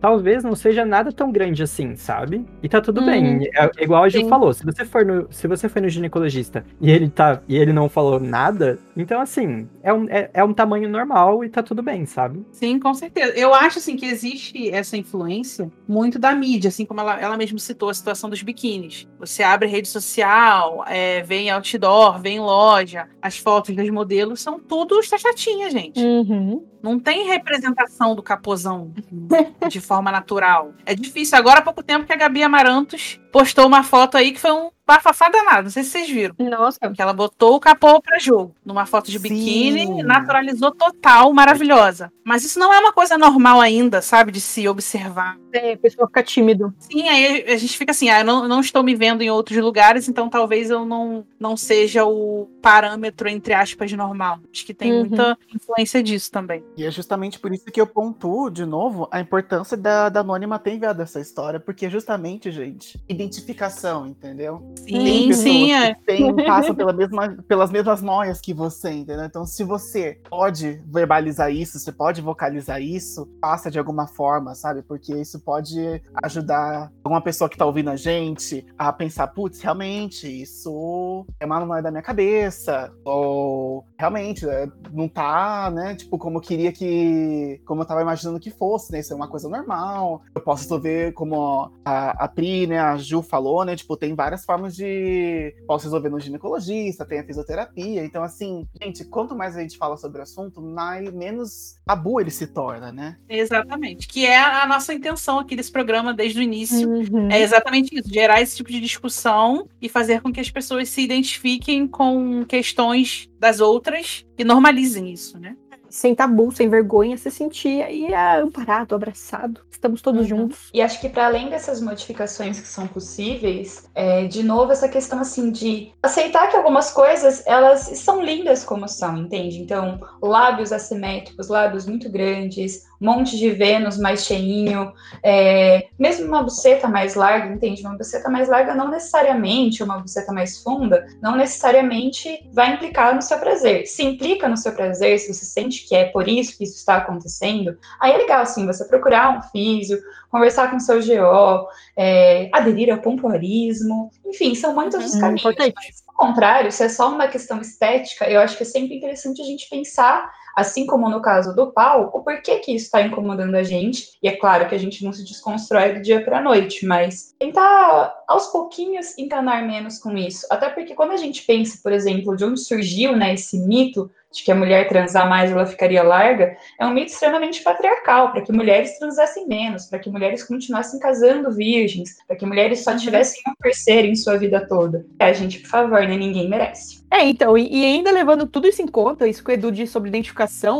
Talvez não seja nada tão grande assim, sabe? E tá tudo Uhum. bem. É, é igual a Gil Sim. falou, se você for no, se você foi no ginecologista e ele tá e ele não falou nada, então assim, é um, é, é um tamanho normal e tá tudo bem, sabe? Sim, com certeza. Eu acho assim que existe essa influência muito da mídia, assim como ela, ela mesma citou a situação dos biquínis. Você abre rede social, é, vem outdoor, vem loja, as fotos dos modelos são tudo chatinha, gente. Uhum. Não tem representação do capozão [LAUGHS] de forma natural. É difícil. Agora há pouco tempo que a Gabi Amarantos postou uma foto aí que foi um bafafá danado. Não sei se vocês viram. Nossa, Que ela botou o capô pra jogo. Numa foto de Sim. biquíni, naturalizou total, maravilhosa. Mas isso não é uma coisa normal ainda, sabe? De se observar. é, a pessoa fica tímido. Sim, aí a gente fica assim, ah, eu não, não estou me vendo em outros lugares, então talvez eu não, não seja o parâmetro, entre aspas, normal. Acho que tem Uhum. muita influência disso também. E é justamente por isso que eu pontuo, de novo, a importância da, da Anônima ter enviado essa história, porque é justamente, gente, identificação, entendeu? Tem Sim, pessoas sim, é. que têm- passam pela mesma, pelas mesmas noias que você, entendeu? Então, se você pode verbalizar isso, você pode vocalizar isso, passa de alguma forma, sabe? Porque isso pode ajudar alguma pessoa que tá ouvindo a gente a pensar, putz, realmente, isso é uma noia da minha cabeça, ou realmente, é, não tá, né, tipo, como eu queria que, como eu tava imaginando que fosse, né, isso é uma coisa normal, eu posso resolver como a, a Pri, né, a Ju falou, né, tipo, tem várias formas de, posso resolver no ginecologista, tem a fisioterapia, então assim, gente, quanto mais a gente fala sobre o assunto, mais, menos tabu ele se torna, né? Exatamente. Que é a nossa intenção aqui desse programa desde o início. Uhum. É exatamente isso, gerar esse tipo de discussão e fazer com que as pessoas se identifiquem com questões das outras e normalizem isso, né? Sem tabu, sem vergonha, se sentir aí ah, amparado, abraçado. Estamos todos Uhum. juntos. E acho que para além dessas modificações que são possíveis, é, de novo essa questão assim de aceitar que algumas coisas elas são lindas como são, entende? Então, lábios assimétricos, lábios muito grandes, monte de Vênus mais cheinho, é, mesmo uma buceta mais larga, entende? Uma buceta mais larga não necessariamente, uma buceta mais funda, não necessariamente vai implicar no seu prazer. Se implica no seu prazer, se você sente que é por isso que isso está acontecendo, aí é legal, assim, você procurar um físio, conversar com seu GO, é, aderir ao pompoarismo, enfim, são muitos os Uhum, caminhos. importante. Mas, ao contrário, se é só uma questão estética, eu acho que é sempre interessante a gente pensar, assim como no caso do pau, o porquê que isso está incomodando a gente. E é claro que a gente não se desconstrói do dia para a noite, mas tentar aos pouquinhos encanar menos com isso. Até porque quando a gente pensa, por exemplo, de onde surgiu né, esse mito de que a mulher transar mais ela ficaria larga, é um mito extremamente patriarcal, para que mulheres transassem menos, para que mulheres continuassem casando virgens, para que mulheres só tivessem um parceiro em sua vida toda. É, gente, por favor, né? Ninguém merece. É, então, e, e ainda levando tudo isso em conta, isso que o Edu disse sobre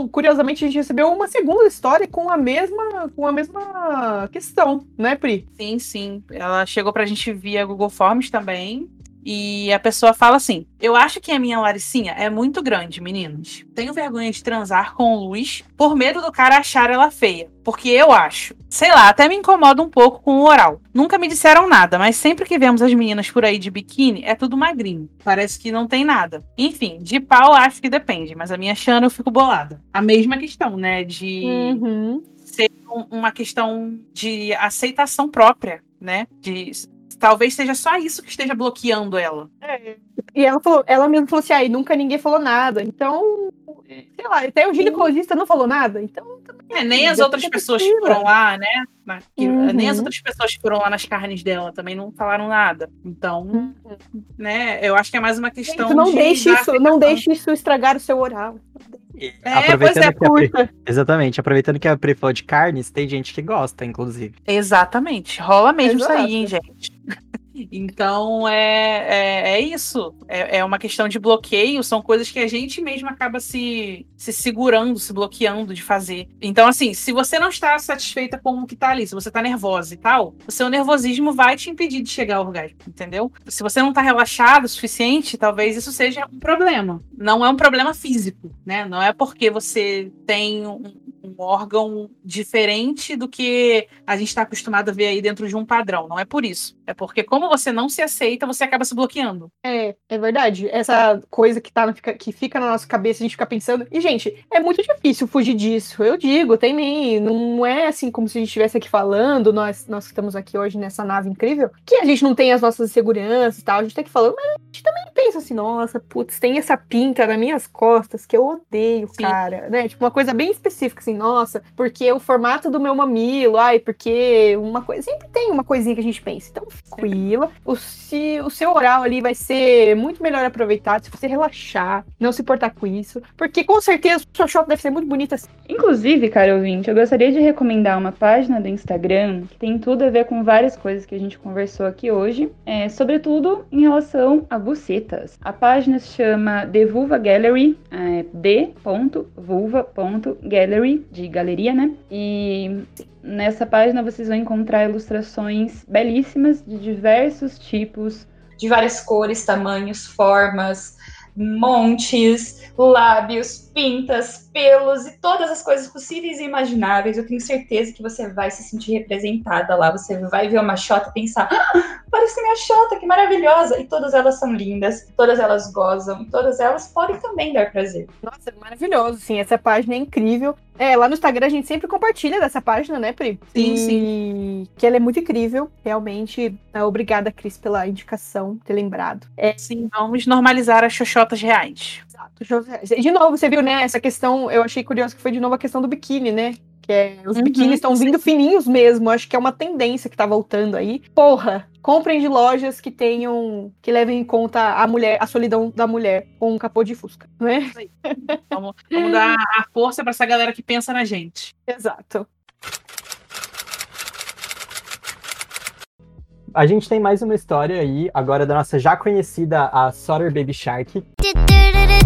curiosamente a gente recebeu uma segunda história com a mesma, com a mesma questão, né, Pri? Sim, sim. Ela chegou pra gente via Google Forms também. E a pessoa fala assim: Eu acho que a minha Laricinha é muito grande, meninos. Tenho vergonha de transar com luz por medo do cara achar ela feia. Porque eu acho. Sei lá, até me incomoda um pouco com o oral. Nunca me disseram nada, mas sempre que vemos as meninas por aí de biquíni, é tudo magrinho. Parece que não tem nada. Enfim, de pau acho que depende, mas a minha Xana eu fico bolada. A mesma questão, né? De Uhum. ser um- uma questão de aceitação própria, né? De talvez seja só isso que esteja bloqueando ela. E ela falou, ela mesma falou assim, aí nunca ninguém falou nada. Então, sei lá, até o ginecologista não falou nada. Então, É, nem as outras pessoas que foram lá, né? na- Uhum. Nem as outras pessoas que foram lá nas carnes dela também não falaram nada. Então, né? Eu acho que é mais uma questão Gente, não de deixe isso, não deixe isso estragar o seu oral. É, pois é, que a Pri- Curta. Exatamente, aproveitando que a Pri falou de carnes, tem gente que gosta, inclusive. Exatamente. Rola mesmo isso Exato. aí, hein, gente. Então é, é, é isso. É, é uma questão de bloqueio, são coisas que a gente mesmo acaba se, se segurando, se bloqueando de fazer. Então, assim, se você não está satisfeita com o que tá ali, se você tá nervosa e tal, o seu nervosismo vai te impedir de chegar ao orgasmo, entendeu? Se você não tá relaxado o suficiente, talvez isso seja um problema. Não é um problema físico, né? Não é porque você tem um, um órgão diferente do que a gente está acostumado a ver aí dentro de um padrão. Não é por isso. É porque, como você não se aceita, você acaba se bloqueando. É, é verdade. Essa coisa que, tá, no- fica- que fica na nossa cabeça, a gente fica pensando. E, gente, é muito difícil fugir disso. Eu digo, tem nem. Não é assim como se a gente estivesse aqui falando, nós, nós que estamos aqui hoje nessa nave incrível, que a gente não tem as nossas inseguranças e tal. A gente tá aqui falando, mas a gente também pensa assim, nossa, putz, tem essa pinta nas minhas costas que eu odeio, Sim. cara. Né? Tipo, uma coisa bem específica, assim, nossa, porque o formato do meu mamilo, ai, porque uma coisa. Sempre tem uma coisinha que a gente pensa. Então, tranquila. O, se, o seu oral ali vai ser muito melhor aproveitado se você relaxar, não se importar com isso. Porque com certeza o seu shop deve ser muito bonita assim. Inclusive, cara ouvinte, eu gostaria de recomendar uma página do Instagram que tem tudo a ver com várias coisas que a gente conversou aqui hoje, é, sobretudo em relação a bucetas. A página se chama The Vulva Gallery, é, d.vulva.gallery, de galeria, né? E nessa página vocês vão encontrar ilustrações belíssimas de diversos tipos, de várias cores, tamanhos, formas, montes, lábios, pintas, pelos e todas as coisas possíveis e imagináveis. Eu tenho certeza que você vai se sentir representada lá. Você vai ver uma Xota e pensar: ah, parece minha Xota, que maravilhosa! E todas elas são lindas, todas elas gozam, todas elas podem também dar prazer. Nossa, maravilhoso, sim. Essa página é incrível. É, lá no Instagram a gente sempre compartilha dessa página, né, Pri? Sim, e... sim. Que ela é muito incrível. Realmente, é, obrigada, Cris, pela indicação, ter lembrado. É, Sim, vamos normalizar as xoxotas reais. exato. De novo, você viu, né? Essa questão, eu achei curioso que foi de novo a questão do biquíni, né? Que é, os Uhum, biquínis estão sim. vindo fininhos mesmo. Acho que é uma tendência que tá voltando aí. Porra, comprem de lojas que tenham. que levem em conta a mulher, a solidão da mulher com um capô de fusca, não é? Vamos, vamos dar a força para essa galera que pensa na gente. Exato. A gente tem mais uma história aí, agora da nossa já conhecida, a Sotter Baby Shark. [LAUGHS]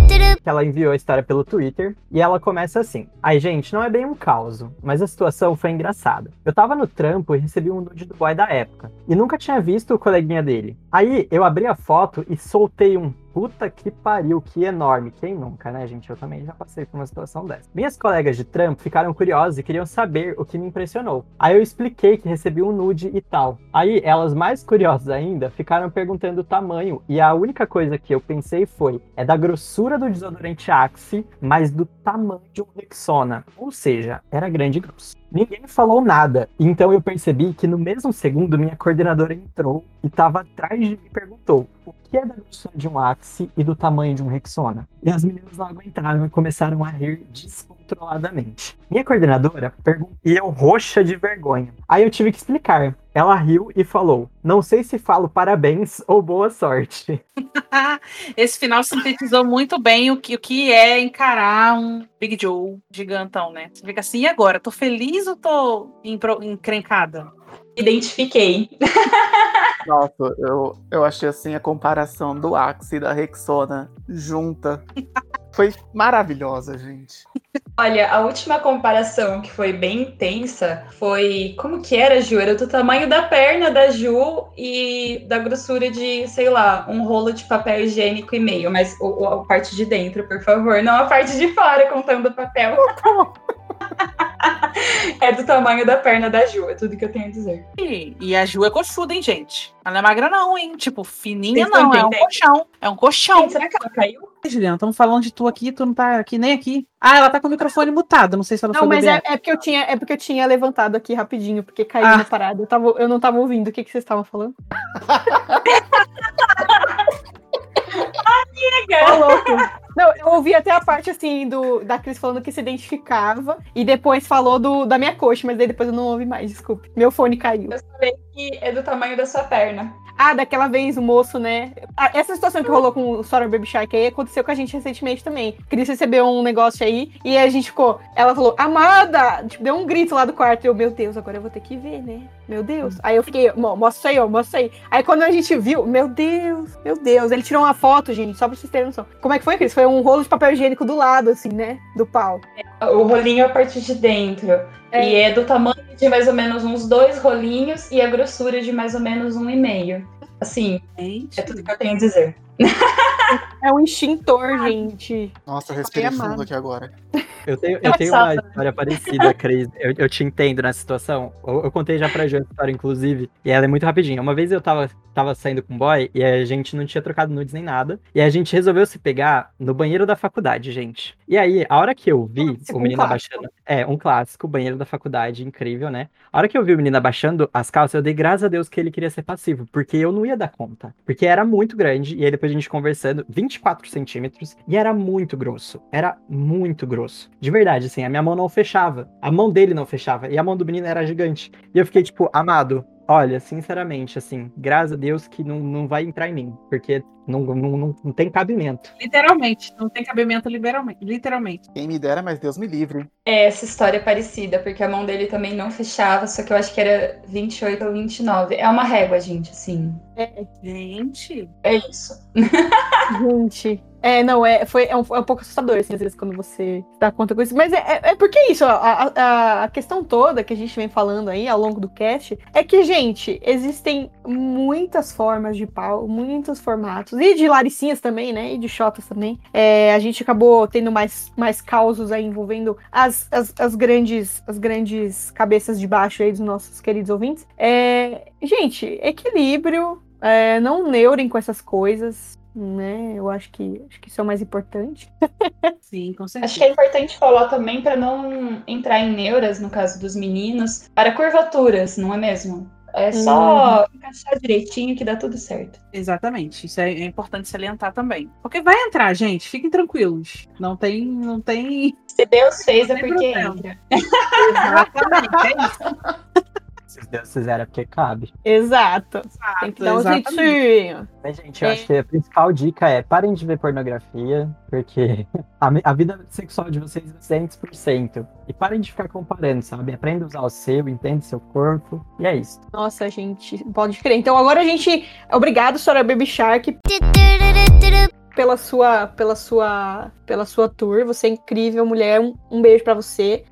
Ela enviou a história pelo Twitter. E ela começa assim: Ai, gente, não é bem um caos, mas a situação foi engraçada. Eu tava no trampo e recebi um nude do boy da época. E nunca tinha visto o coleguinha dele. Aí eu abri a foto e soltei um puta que pariu, que enorme. Quem nunca, né, gente? Eu também já passei por uma situação dessa. Minhas colegas de trampo ficaram curiosas e queriam saber o que me impressionou. Aí eu expliquei que recebi um nude e tal. Aí elas, mais curiosas ainda, ficaram perguntando o tamanho. E a única coisa que eu pensei foi: é da grossura do desodorante Axe, mas do tamanho de um Rexona. Ou seja, era grande e grosso. Ninguém falou nada. Então eu percebi que no mesmo segundo minha coordenadora entrou e estava atrás de mim e perguntou: o que é da grossura de um Axe e do tamanho de um Rexona? E as meninas não aguentaram e começaram a rir descontroladamente. Minha coordenadora perguntou e eu roxa de vergonha. Aí eu tive que explicar. Ela riu e falou: Não sei se falo parabéns ou boa sorte. [LAUGHS] Esse final sintetizou muito bem o que, o que é encarar um Big Joe gigantão, né? Você fica assim, e agora? Tô feliz ou tô encrencada? Identifiquei. [LAUGHS] Nossa, eu, eu achei assim a comparação do Axe e da Rexona junta. [LAUGHS] Foi maravilhosa, gente. Olha, a última comparação que foi bem intensa foi. Como que era, Ju? Era do tamanho da perna da Ju e da grossura de, sei lá, um rolo de papel higiênico e meio. Mas o, o- a parte de dentro, por favor. Não a parte de fora contando o papel. [LAUGHS] é do tamanho da perna da Ju, é tudo que eu tenho a dizer. E, e a Ju é coxuda, hein, gente? Ela não é magra, não, hein? Tipo, fininha Vocês não, é um colchão. É um colchão. Gente, será que ela caiu? Juliana, estamos falando de tu aqui, tu não tá aqui nem aqui. Ah, ela tá com o microfone mutado, não sei se ela Não, foi mas é, é porque eu tinha, é porque eu tinha levantado aqui rapidinho, porque caiu Ah. na parada. Eu, tava, eu não tava ouvindo. O que, que vocês estavam falando? Ô, louco. Não, eu ouvi até a parte assim do, da Cris falando que se identificava e depois falou do, da minha coxa, mas daí depois eu não ouvi mais, desculpe. Meu fone caiu. Eu falei que é do tamanho da sua perna. Ah, daquela vez o moço, né? Ah, Essa situação que rolou com o Sora Baby Shark aí aconteceu com a gente recentemente também. Cris recebeu um negócio aí e a gente ficou. Ela falou, amada! Tipo, deu um grito lá do quarto. E eu, meu Deus, agora eu vou ter que ver, né? Meu Deus. Aí eu fiquei, "Mo- mostra aí, ó, mostra aí. Aí quando a gente viu, meu Deus, meu Deus. Ele tirou uma foto, gente, só pra vocês terem noção. Como é que foi, Cris? Foi um rolo de papel higiênico do lado, assim, né? Do pau. O rolinho é a parte de dentro. É. E é do tamanho de mais ou menos uns dois rolinhos e a grossura de mais ou menos um e meio. Assim, Gente, é tudo que eu tenho a dizer. É um extintor, gente. Nossa, respirei fundo aqui agora. Eu tenho, eu tenho uma história parecida, Cris. Eu, eu te entendo nessa situação. Eu, eu contei já pra Ju essa história, inclusive, e ela é muito rapidinha. Uma vez eu tava, tava saindo com um boy e a gente não tinha trocado nudes nem nada. E a gente resolveu se pegar no banheiro da faculdade, gente. E aí, a hora que eu vi Clássico, o menino um clássico. abaixando. É, um clássico, banheiro da faculdade, incrível, né? A hora que eu vi o menino abaixando as calças, eu dei graças a Deus que ele queria ser passivo, porque eu não ia dar conta. Porque era muito grande, e aí depois a gente conversando, 24 centímetros, e era muito grosso. Era muito grosso. De verdade, assim, a minha mão não fechava. A mão dele não fechava, e a mão do menino era gigante. E eu fiquei tipo, amado, olha, sinceramente, assim, graças a Deus que não, não vai entrar em mim, porque não, não, não, não tem cabimento. literalmente, não tem cabimento liberalmente, literalmente. Quem me dera, mas Deus me livre. É, essa história é parecida, porque a mão dele também não fechava, só que eu acho que era 28 ou 29. É uma régua, gente, assim. É, Gente, É isso. [LAUGHS] gente. É, não, é, foi, é, um, é um pouco assustador, assim, às vezes, quando você dá conta com isso. Mas é, é, é porque isso, ó, a, a, a questão toda que a gente vem falando aí ao longo do cast é que, gente, existem muitas formas de pau, muitos formatos. E de laricinhas também, né? E de shotas também. É, a gente acabou tendo mais, mais causos aí envolvendo as, as, as grandes as grandes cabeças de baixo aí dos nossos queridos ouvintes. É, gente, equilíbrio, é, não neurem com essas coisas, né? Eu acho que, acho que isso é o mais importante. [LAUGHS] sim, com certeza. Acho que é importante falar também para não entrar em neuras, no caso dos meninos, para curvaturas, não é mesmo? É só encaixar direitinho que dá tudo certo. Exatamente. Isso é, é importante salientar também. Porque vai entrar, gente. Fiquem tranquilos. Não tem. Não tem. Se Deus fez, é porque problema. entra. [LAUGHS] Exatamente. É isso. Se Deus fizer é porque cabe. Exato. Tem que dar um jeitinho. Mas, gente, eu É. acho que a principal dica é parem de ver pornografia, porque [LAUGHS] a, a vida sexual de vocês é 100%. E parem de ficar comparando, sabe? Aprenda a usar o seu, entende seu corpo. E é isso. Nossa, gente, pode crer. Então agora a gente. Obrigado, Sora Baby Shark. Pela sua, pela sua, pela sua tour, você é incrível, mulher. Um, um beijo pra você.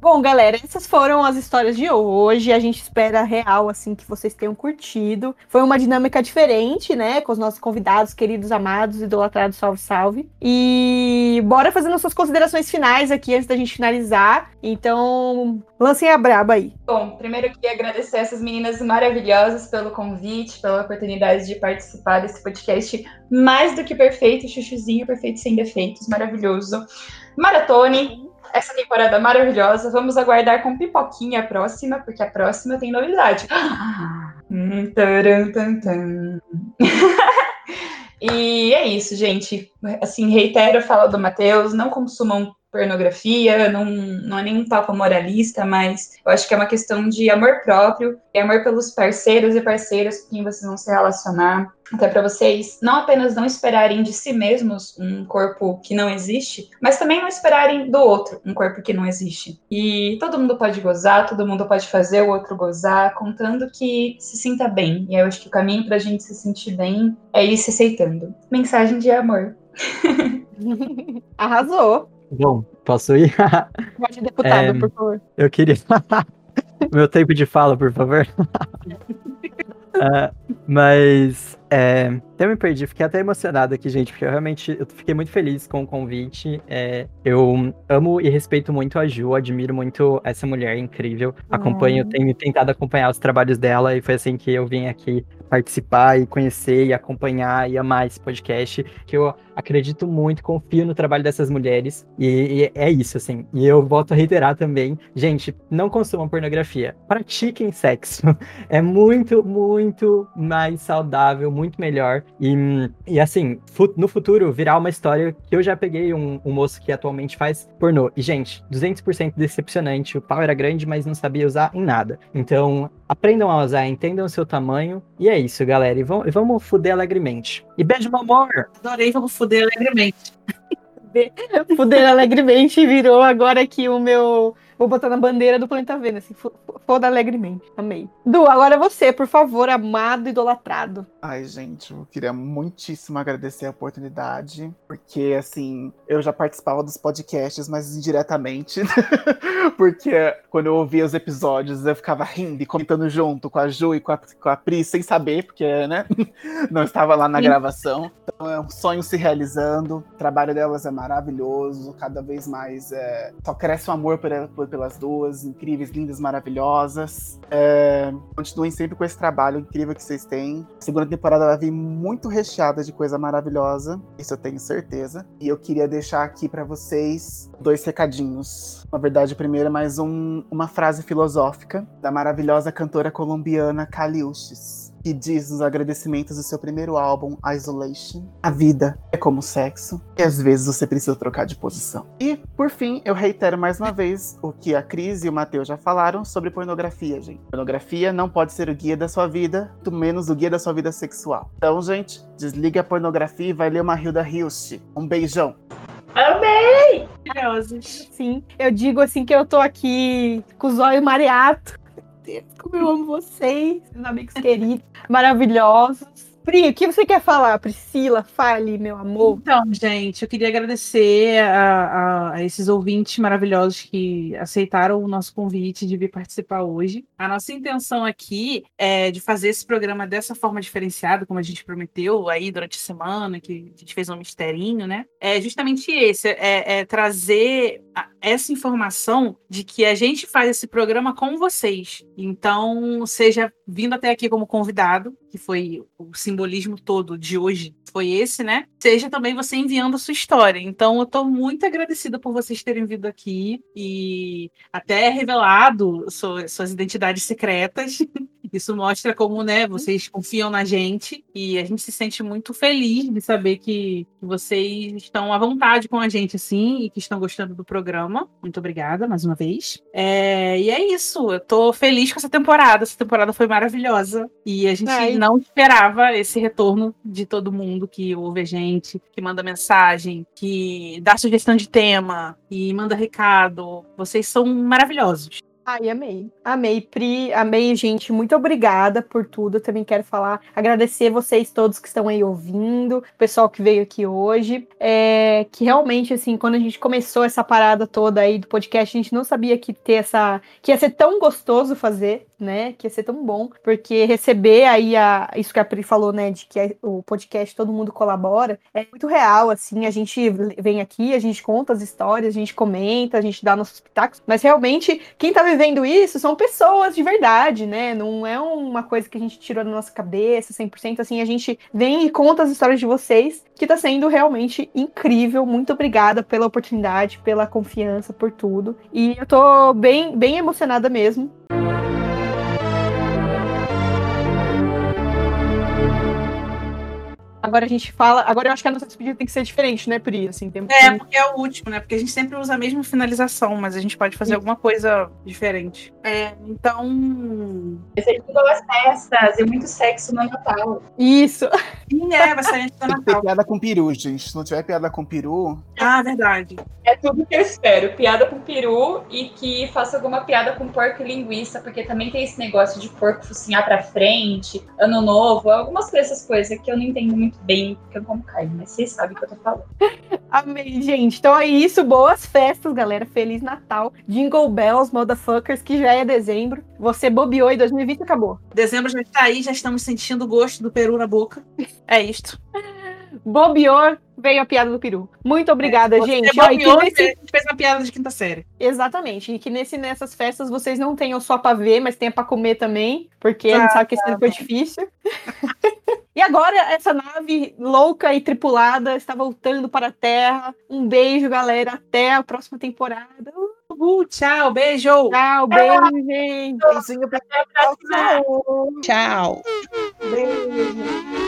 Bom, galera, essas foram as histórias de hoje. A gente espera real, assim, que vocês tenham curtido. Foi uma dinâmica diferente, né? Com os nossos convidados, queridos, amados, idolatrados, salve, salve. E bora fazendo suas considerações finais aqui antes da gente finalizar. Então, lancem a braba aí. Bom, primeiro eu queria agradecer essas meninas maravilhosas pelo convite, pela oportunidade de participar desse podcast mais do que perfeito, chuchuzinho, perfeito sem defeitos, maravilhoso. Maratone, essa temporada maravilhosa. Vamos aguardar com pipoquinha a próxima, porque a próxima tem novidade. Hum. [LAUGHS] E é isso, gente. Assim, reitero a fala do Matheus, não consumam pornografia, não, não é nenhum papo moralista, mas eu acho que é uma questão de amor próprio e amor pelos parceiros e parceiras com quem vocês vão se relacionar. Até para vocês não apenas não esperarem de si mesmos um corpo que não existe, mas também não esperarem do outro um corpo que não existe. E todo mundo pode gozar, todo mundo pode fazer o outro gozar, contando que se sinta bem. E eu acho que o caminho pra gente se sentir bem é ir se aceitando. Mensagem de amor. [LAUGHS] Arrasou. Bom, posso ir? [LAUGHS] Pode, deputado, É, por favor. Eu queria. [LAUGHS] Meu tempo de fala, por favor. [LAUGHS] Ah, mas é, até me perdi, fiquei até emocionado aqui, gente, porque eu realmente eu fiquei muito feliz com o convite. É, eu amo e respeito muito a Ju, admiro muito essa mulher incrível. Acompanho, tenho tentado acompanhar os trabalhos dela e foi assim que eu vim aqui participar e conhecer e acompanhar e amar esse podcast, que eu acredito muito, confio no trabalho dessas mulheres e, e é isso, assim. E eu volto a reiterar também, gente, não consumam pornografia, pratiquem sexo. [LAUGHS] É muito, muito mais saudável, muito melhor. E, e assim, no futuro virar uma história que eu já peguei um, um moço que atualmente faz pornô. E, gente, 200% decepcionante. O pau era grande, mas não sabia usar em nada. Então, aprendam a usar, entendam o seu tamanho. E é isso, galera. E vamos, e vamos fuder alegremente. E beijo, meu amor! Adorei, vamos fuder alegremente. [LAUGHS] Fuder alegremente virou agora aqui o meu. Vou botar na bandeira do planeta Vênus, assim, fo- foda alegremente. Amei. Du, agora é você, por favor, amado, idolatrado. Ai, gente, eu queria muitíssimo agradecer a oportunidade, porque, assim, eu já participava dos podcasts, mas indiretamente, [LAUGHS] porque quando eu ouvia os episódios, eu ficava rindo e comentando junto com a Ju e com a, com a Pri, sem saber, porque, né, [LAUGHS] não estava lá na gravação. Então é um sonho se realizando, o trabalho delas é maravilhoso, cada vez mais é, só cresce o amor por, por- pelas duas, incríveis, lindas, maravilhosas. É, continuem sempre com esse trabalho incrível que vocês têm. A segunda temporada vai vir muito recheada de coisa maravilhosa, isso eu tenho certeza. E eu queria deixar aqui pra vocês dois recadinhos. Na verdade, primeiro é mais um- uma frase filosófica da maravilhosa cantora colombiana Caliuches. Que diz nos agradecimentos do seu primeiro álbum, Isolation: A vida é como sexo, e às vezes você precisa trocar de posição. E, por fim, eu reitero mais uma vez o que a Cris e o Matheus já falaram sobre pornografia, gente. Pornografia não pode ser o guia da sua vida, muito menos o guia da sua vida sexual. Então, gente, desliga a pornografia e vai ler uma Hilda Hilst. Um beijão. Amei! Sim, eu digo assim que eu tô aqui com os olhos mareados. Como eu amo vocês, meus amigos queridos, maravilhosos. Pri, o que você quer falar? Priscila, fale, meu amor. Então, gente, eu queria agradecer a, a- a esses ouvintes maravilhosos que aceitaram o nosso convite de vir participar hoje. A nossa intenção aqui é de fazer esse programa dessa forma diferenciada, como a gente prometeu aí durante a semana, que a gente fez um misterinho, né? É justamente esse, é, é trazer essa informação de que a gente faz esse programa com vocês. Então, seja vindo até aqui como convidado, que foi o simbolismo todo de hoje, foi esse, né? Seja também você enviando a sua história. Então, eu tô muito agradecida por vocês terem vindo aqui e até revelado su- suas identidades secretas. [LAUGHS] Isso mostra como, né, vocês confiam na gente e a gente se sente muito feliz de saber que vocês estão à vontade com a gente, assim, e que estão gostando do programa. Muito obrigada, mais uma vez. É, e é isso, eu tô feliz com essa temporada. Essa temporada foi maravilhosa e a gente Ai. Não esperava esse retorno de todo mundo que ouve a gente, que manda mensagem, que dá sugestão de tema e manda recado. Vocês são maravilhosos. Ai, amei. Amei, Pri. Amei, gente. Muito obrigada por tudo. Eu também quero falar, agradecer vocês todos que estão aí ouvindo, o pessoal que veio aqui hoje. É, que realmente, assim, quando a gente começou essa parada toda aí do podcast, a gente não sabia que ter essa. que ia ser tão gostoso fazer, né? Que ia ser tão bom. Porque receber aí a, isso que a Pri falou, né? De que o podcast todo mundo colabora, é muito real, assim. A gente vem aqui, a gente conta as histórias, a gente comenta, a gente dá nossos pitacos, mas realmente quem tá vivendo isso são pessoas de verdade, né? Não é uma coisa que a gente tirou da nossa cabeça 100%, assim, a gente vem e conta as histórias de vocês, que tá sendo realmente incrível. Muito obrigada pela oportunidade, pela confiança, por tudo. E eu tô bem, bem emocionada mesmo. Agora a gente fala. Agora eu acho que a nossa despedida tem que ser diferente, né, Pri? Assim, tem É, porque é o último, né? Porque a gente sempre usa a mesma finalização, mas a gente pode fazer Isso. alguma coisa diferente. É, então. Vai ser tudo as festas e muito sexo no Natal. Isso. Sim, é, vai sair antes do Tem que ter Natal. piada com peru, gente. Se não tiver piada com peru, Ah, verdade. É tudo que eu espero. Piada com peru e que faça alguma piada com porco e linguiça, porque também tem esse negócio de porco focinhar pra frente, ano novo, algumas dessas coisas que eu não entendo muito bem, porque eu não como carne, mas vocês sabem o que eu tô falando. [LAUGHS] Amei, gente. Então é isso. Boas festas, galera. Feliz Natal. Jingle Bells, motherfuckers, que já é dezembro. Você bobeou e 2020 acabou. Dezembro já está aí, já estamos sentindo o gosto do peru na boca. É isto. Bobeou, veio a piada do peru. Muito obrigada, Você gente. Ó, e que bobeou, nesse- a gente fez uma piada de quinta série. Exatamente. E que nesse, nessas festas vocês não tenham só pra ver, mas tenha pra comer também, porque a gente sabe que esse ano foi difícil. [LAUGHS] e agora essa nave louca e tripulada está voltando para a Terra. Um beijo, galera. Até a próxima temporada. Uhul, tchau, beijo! Tchau, beijo, gente. beijinho pra Tchau. Tchau! Beijo.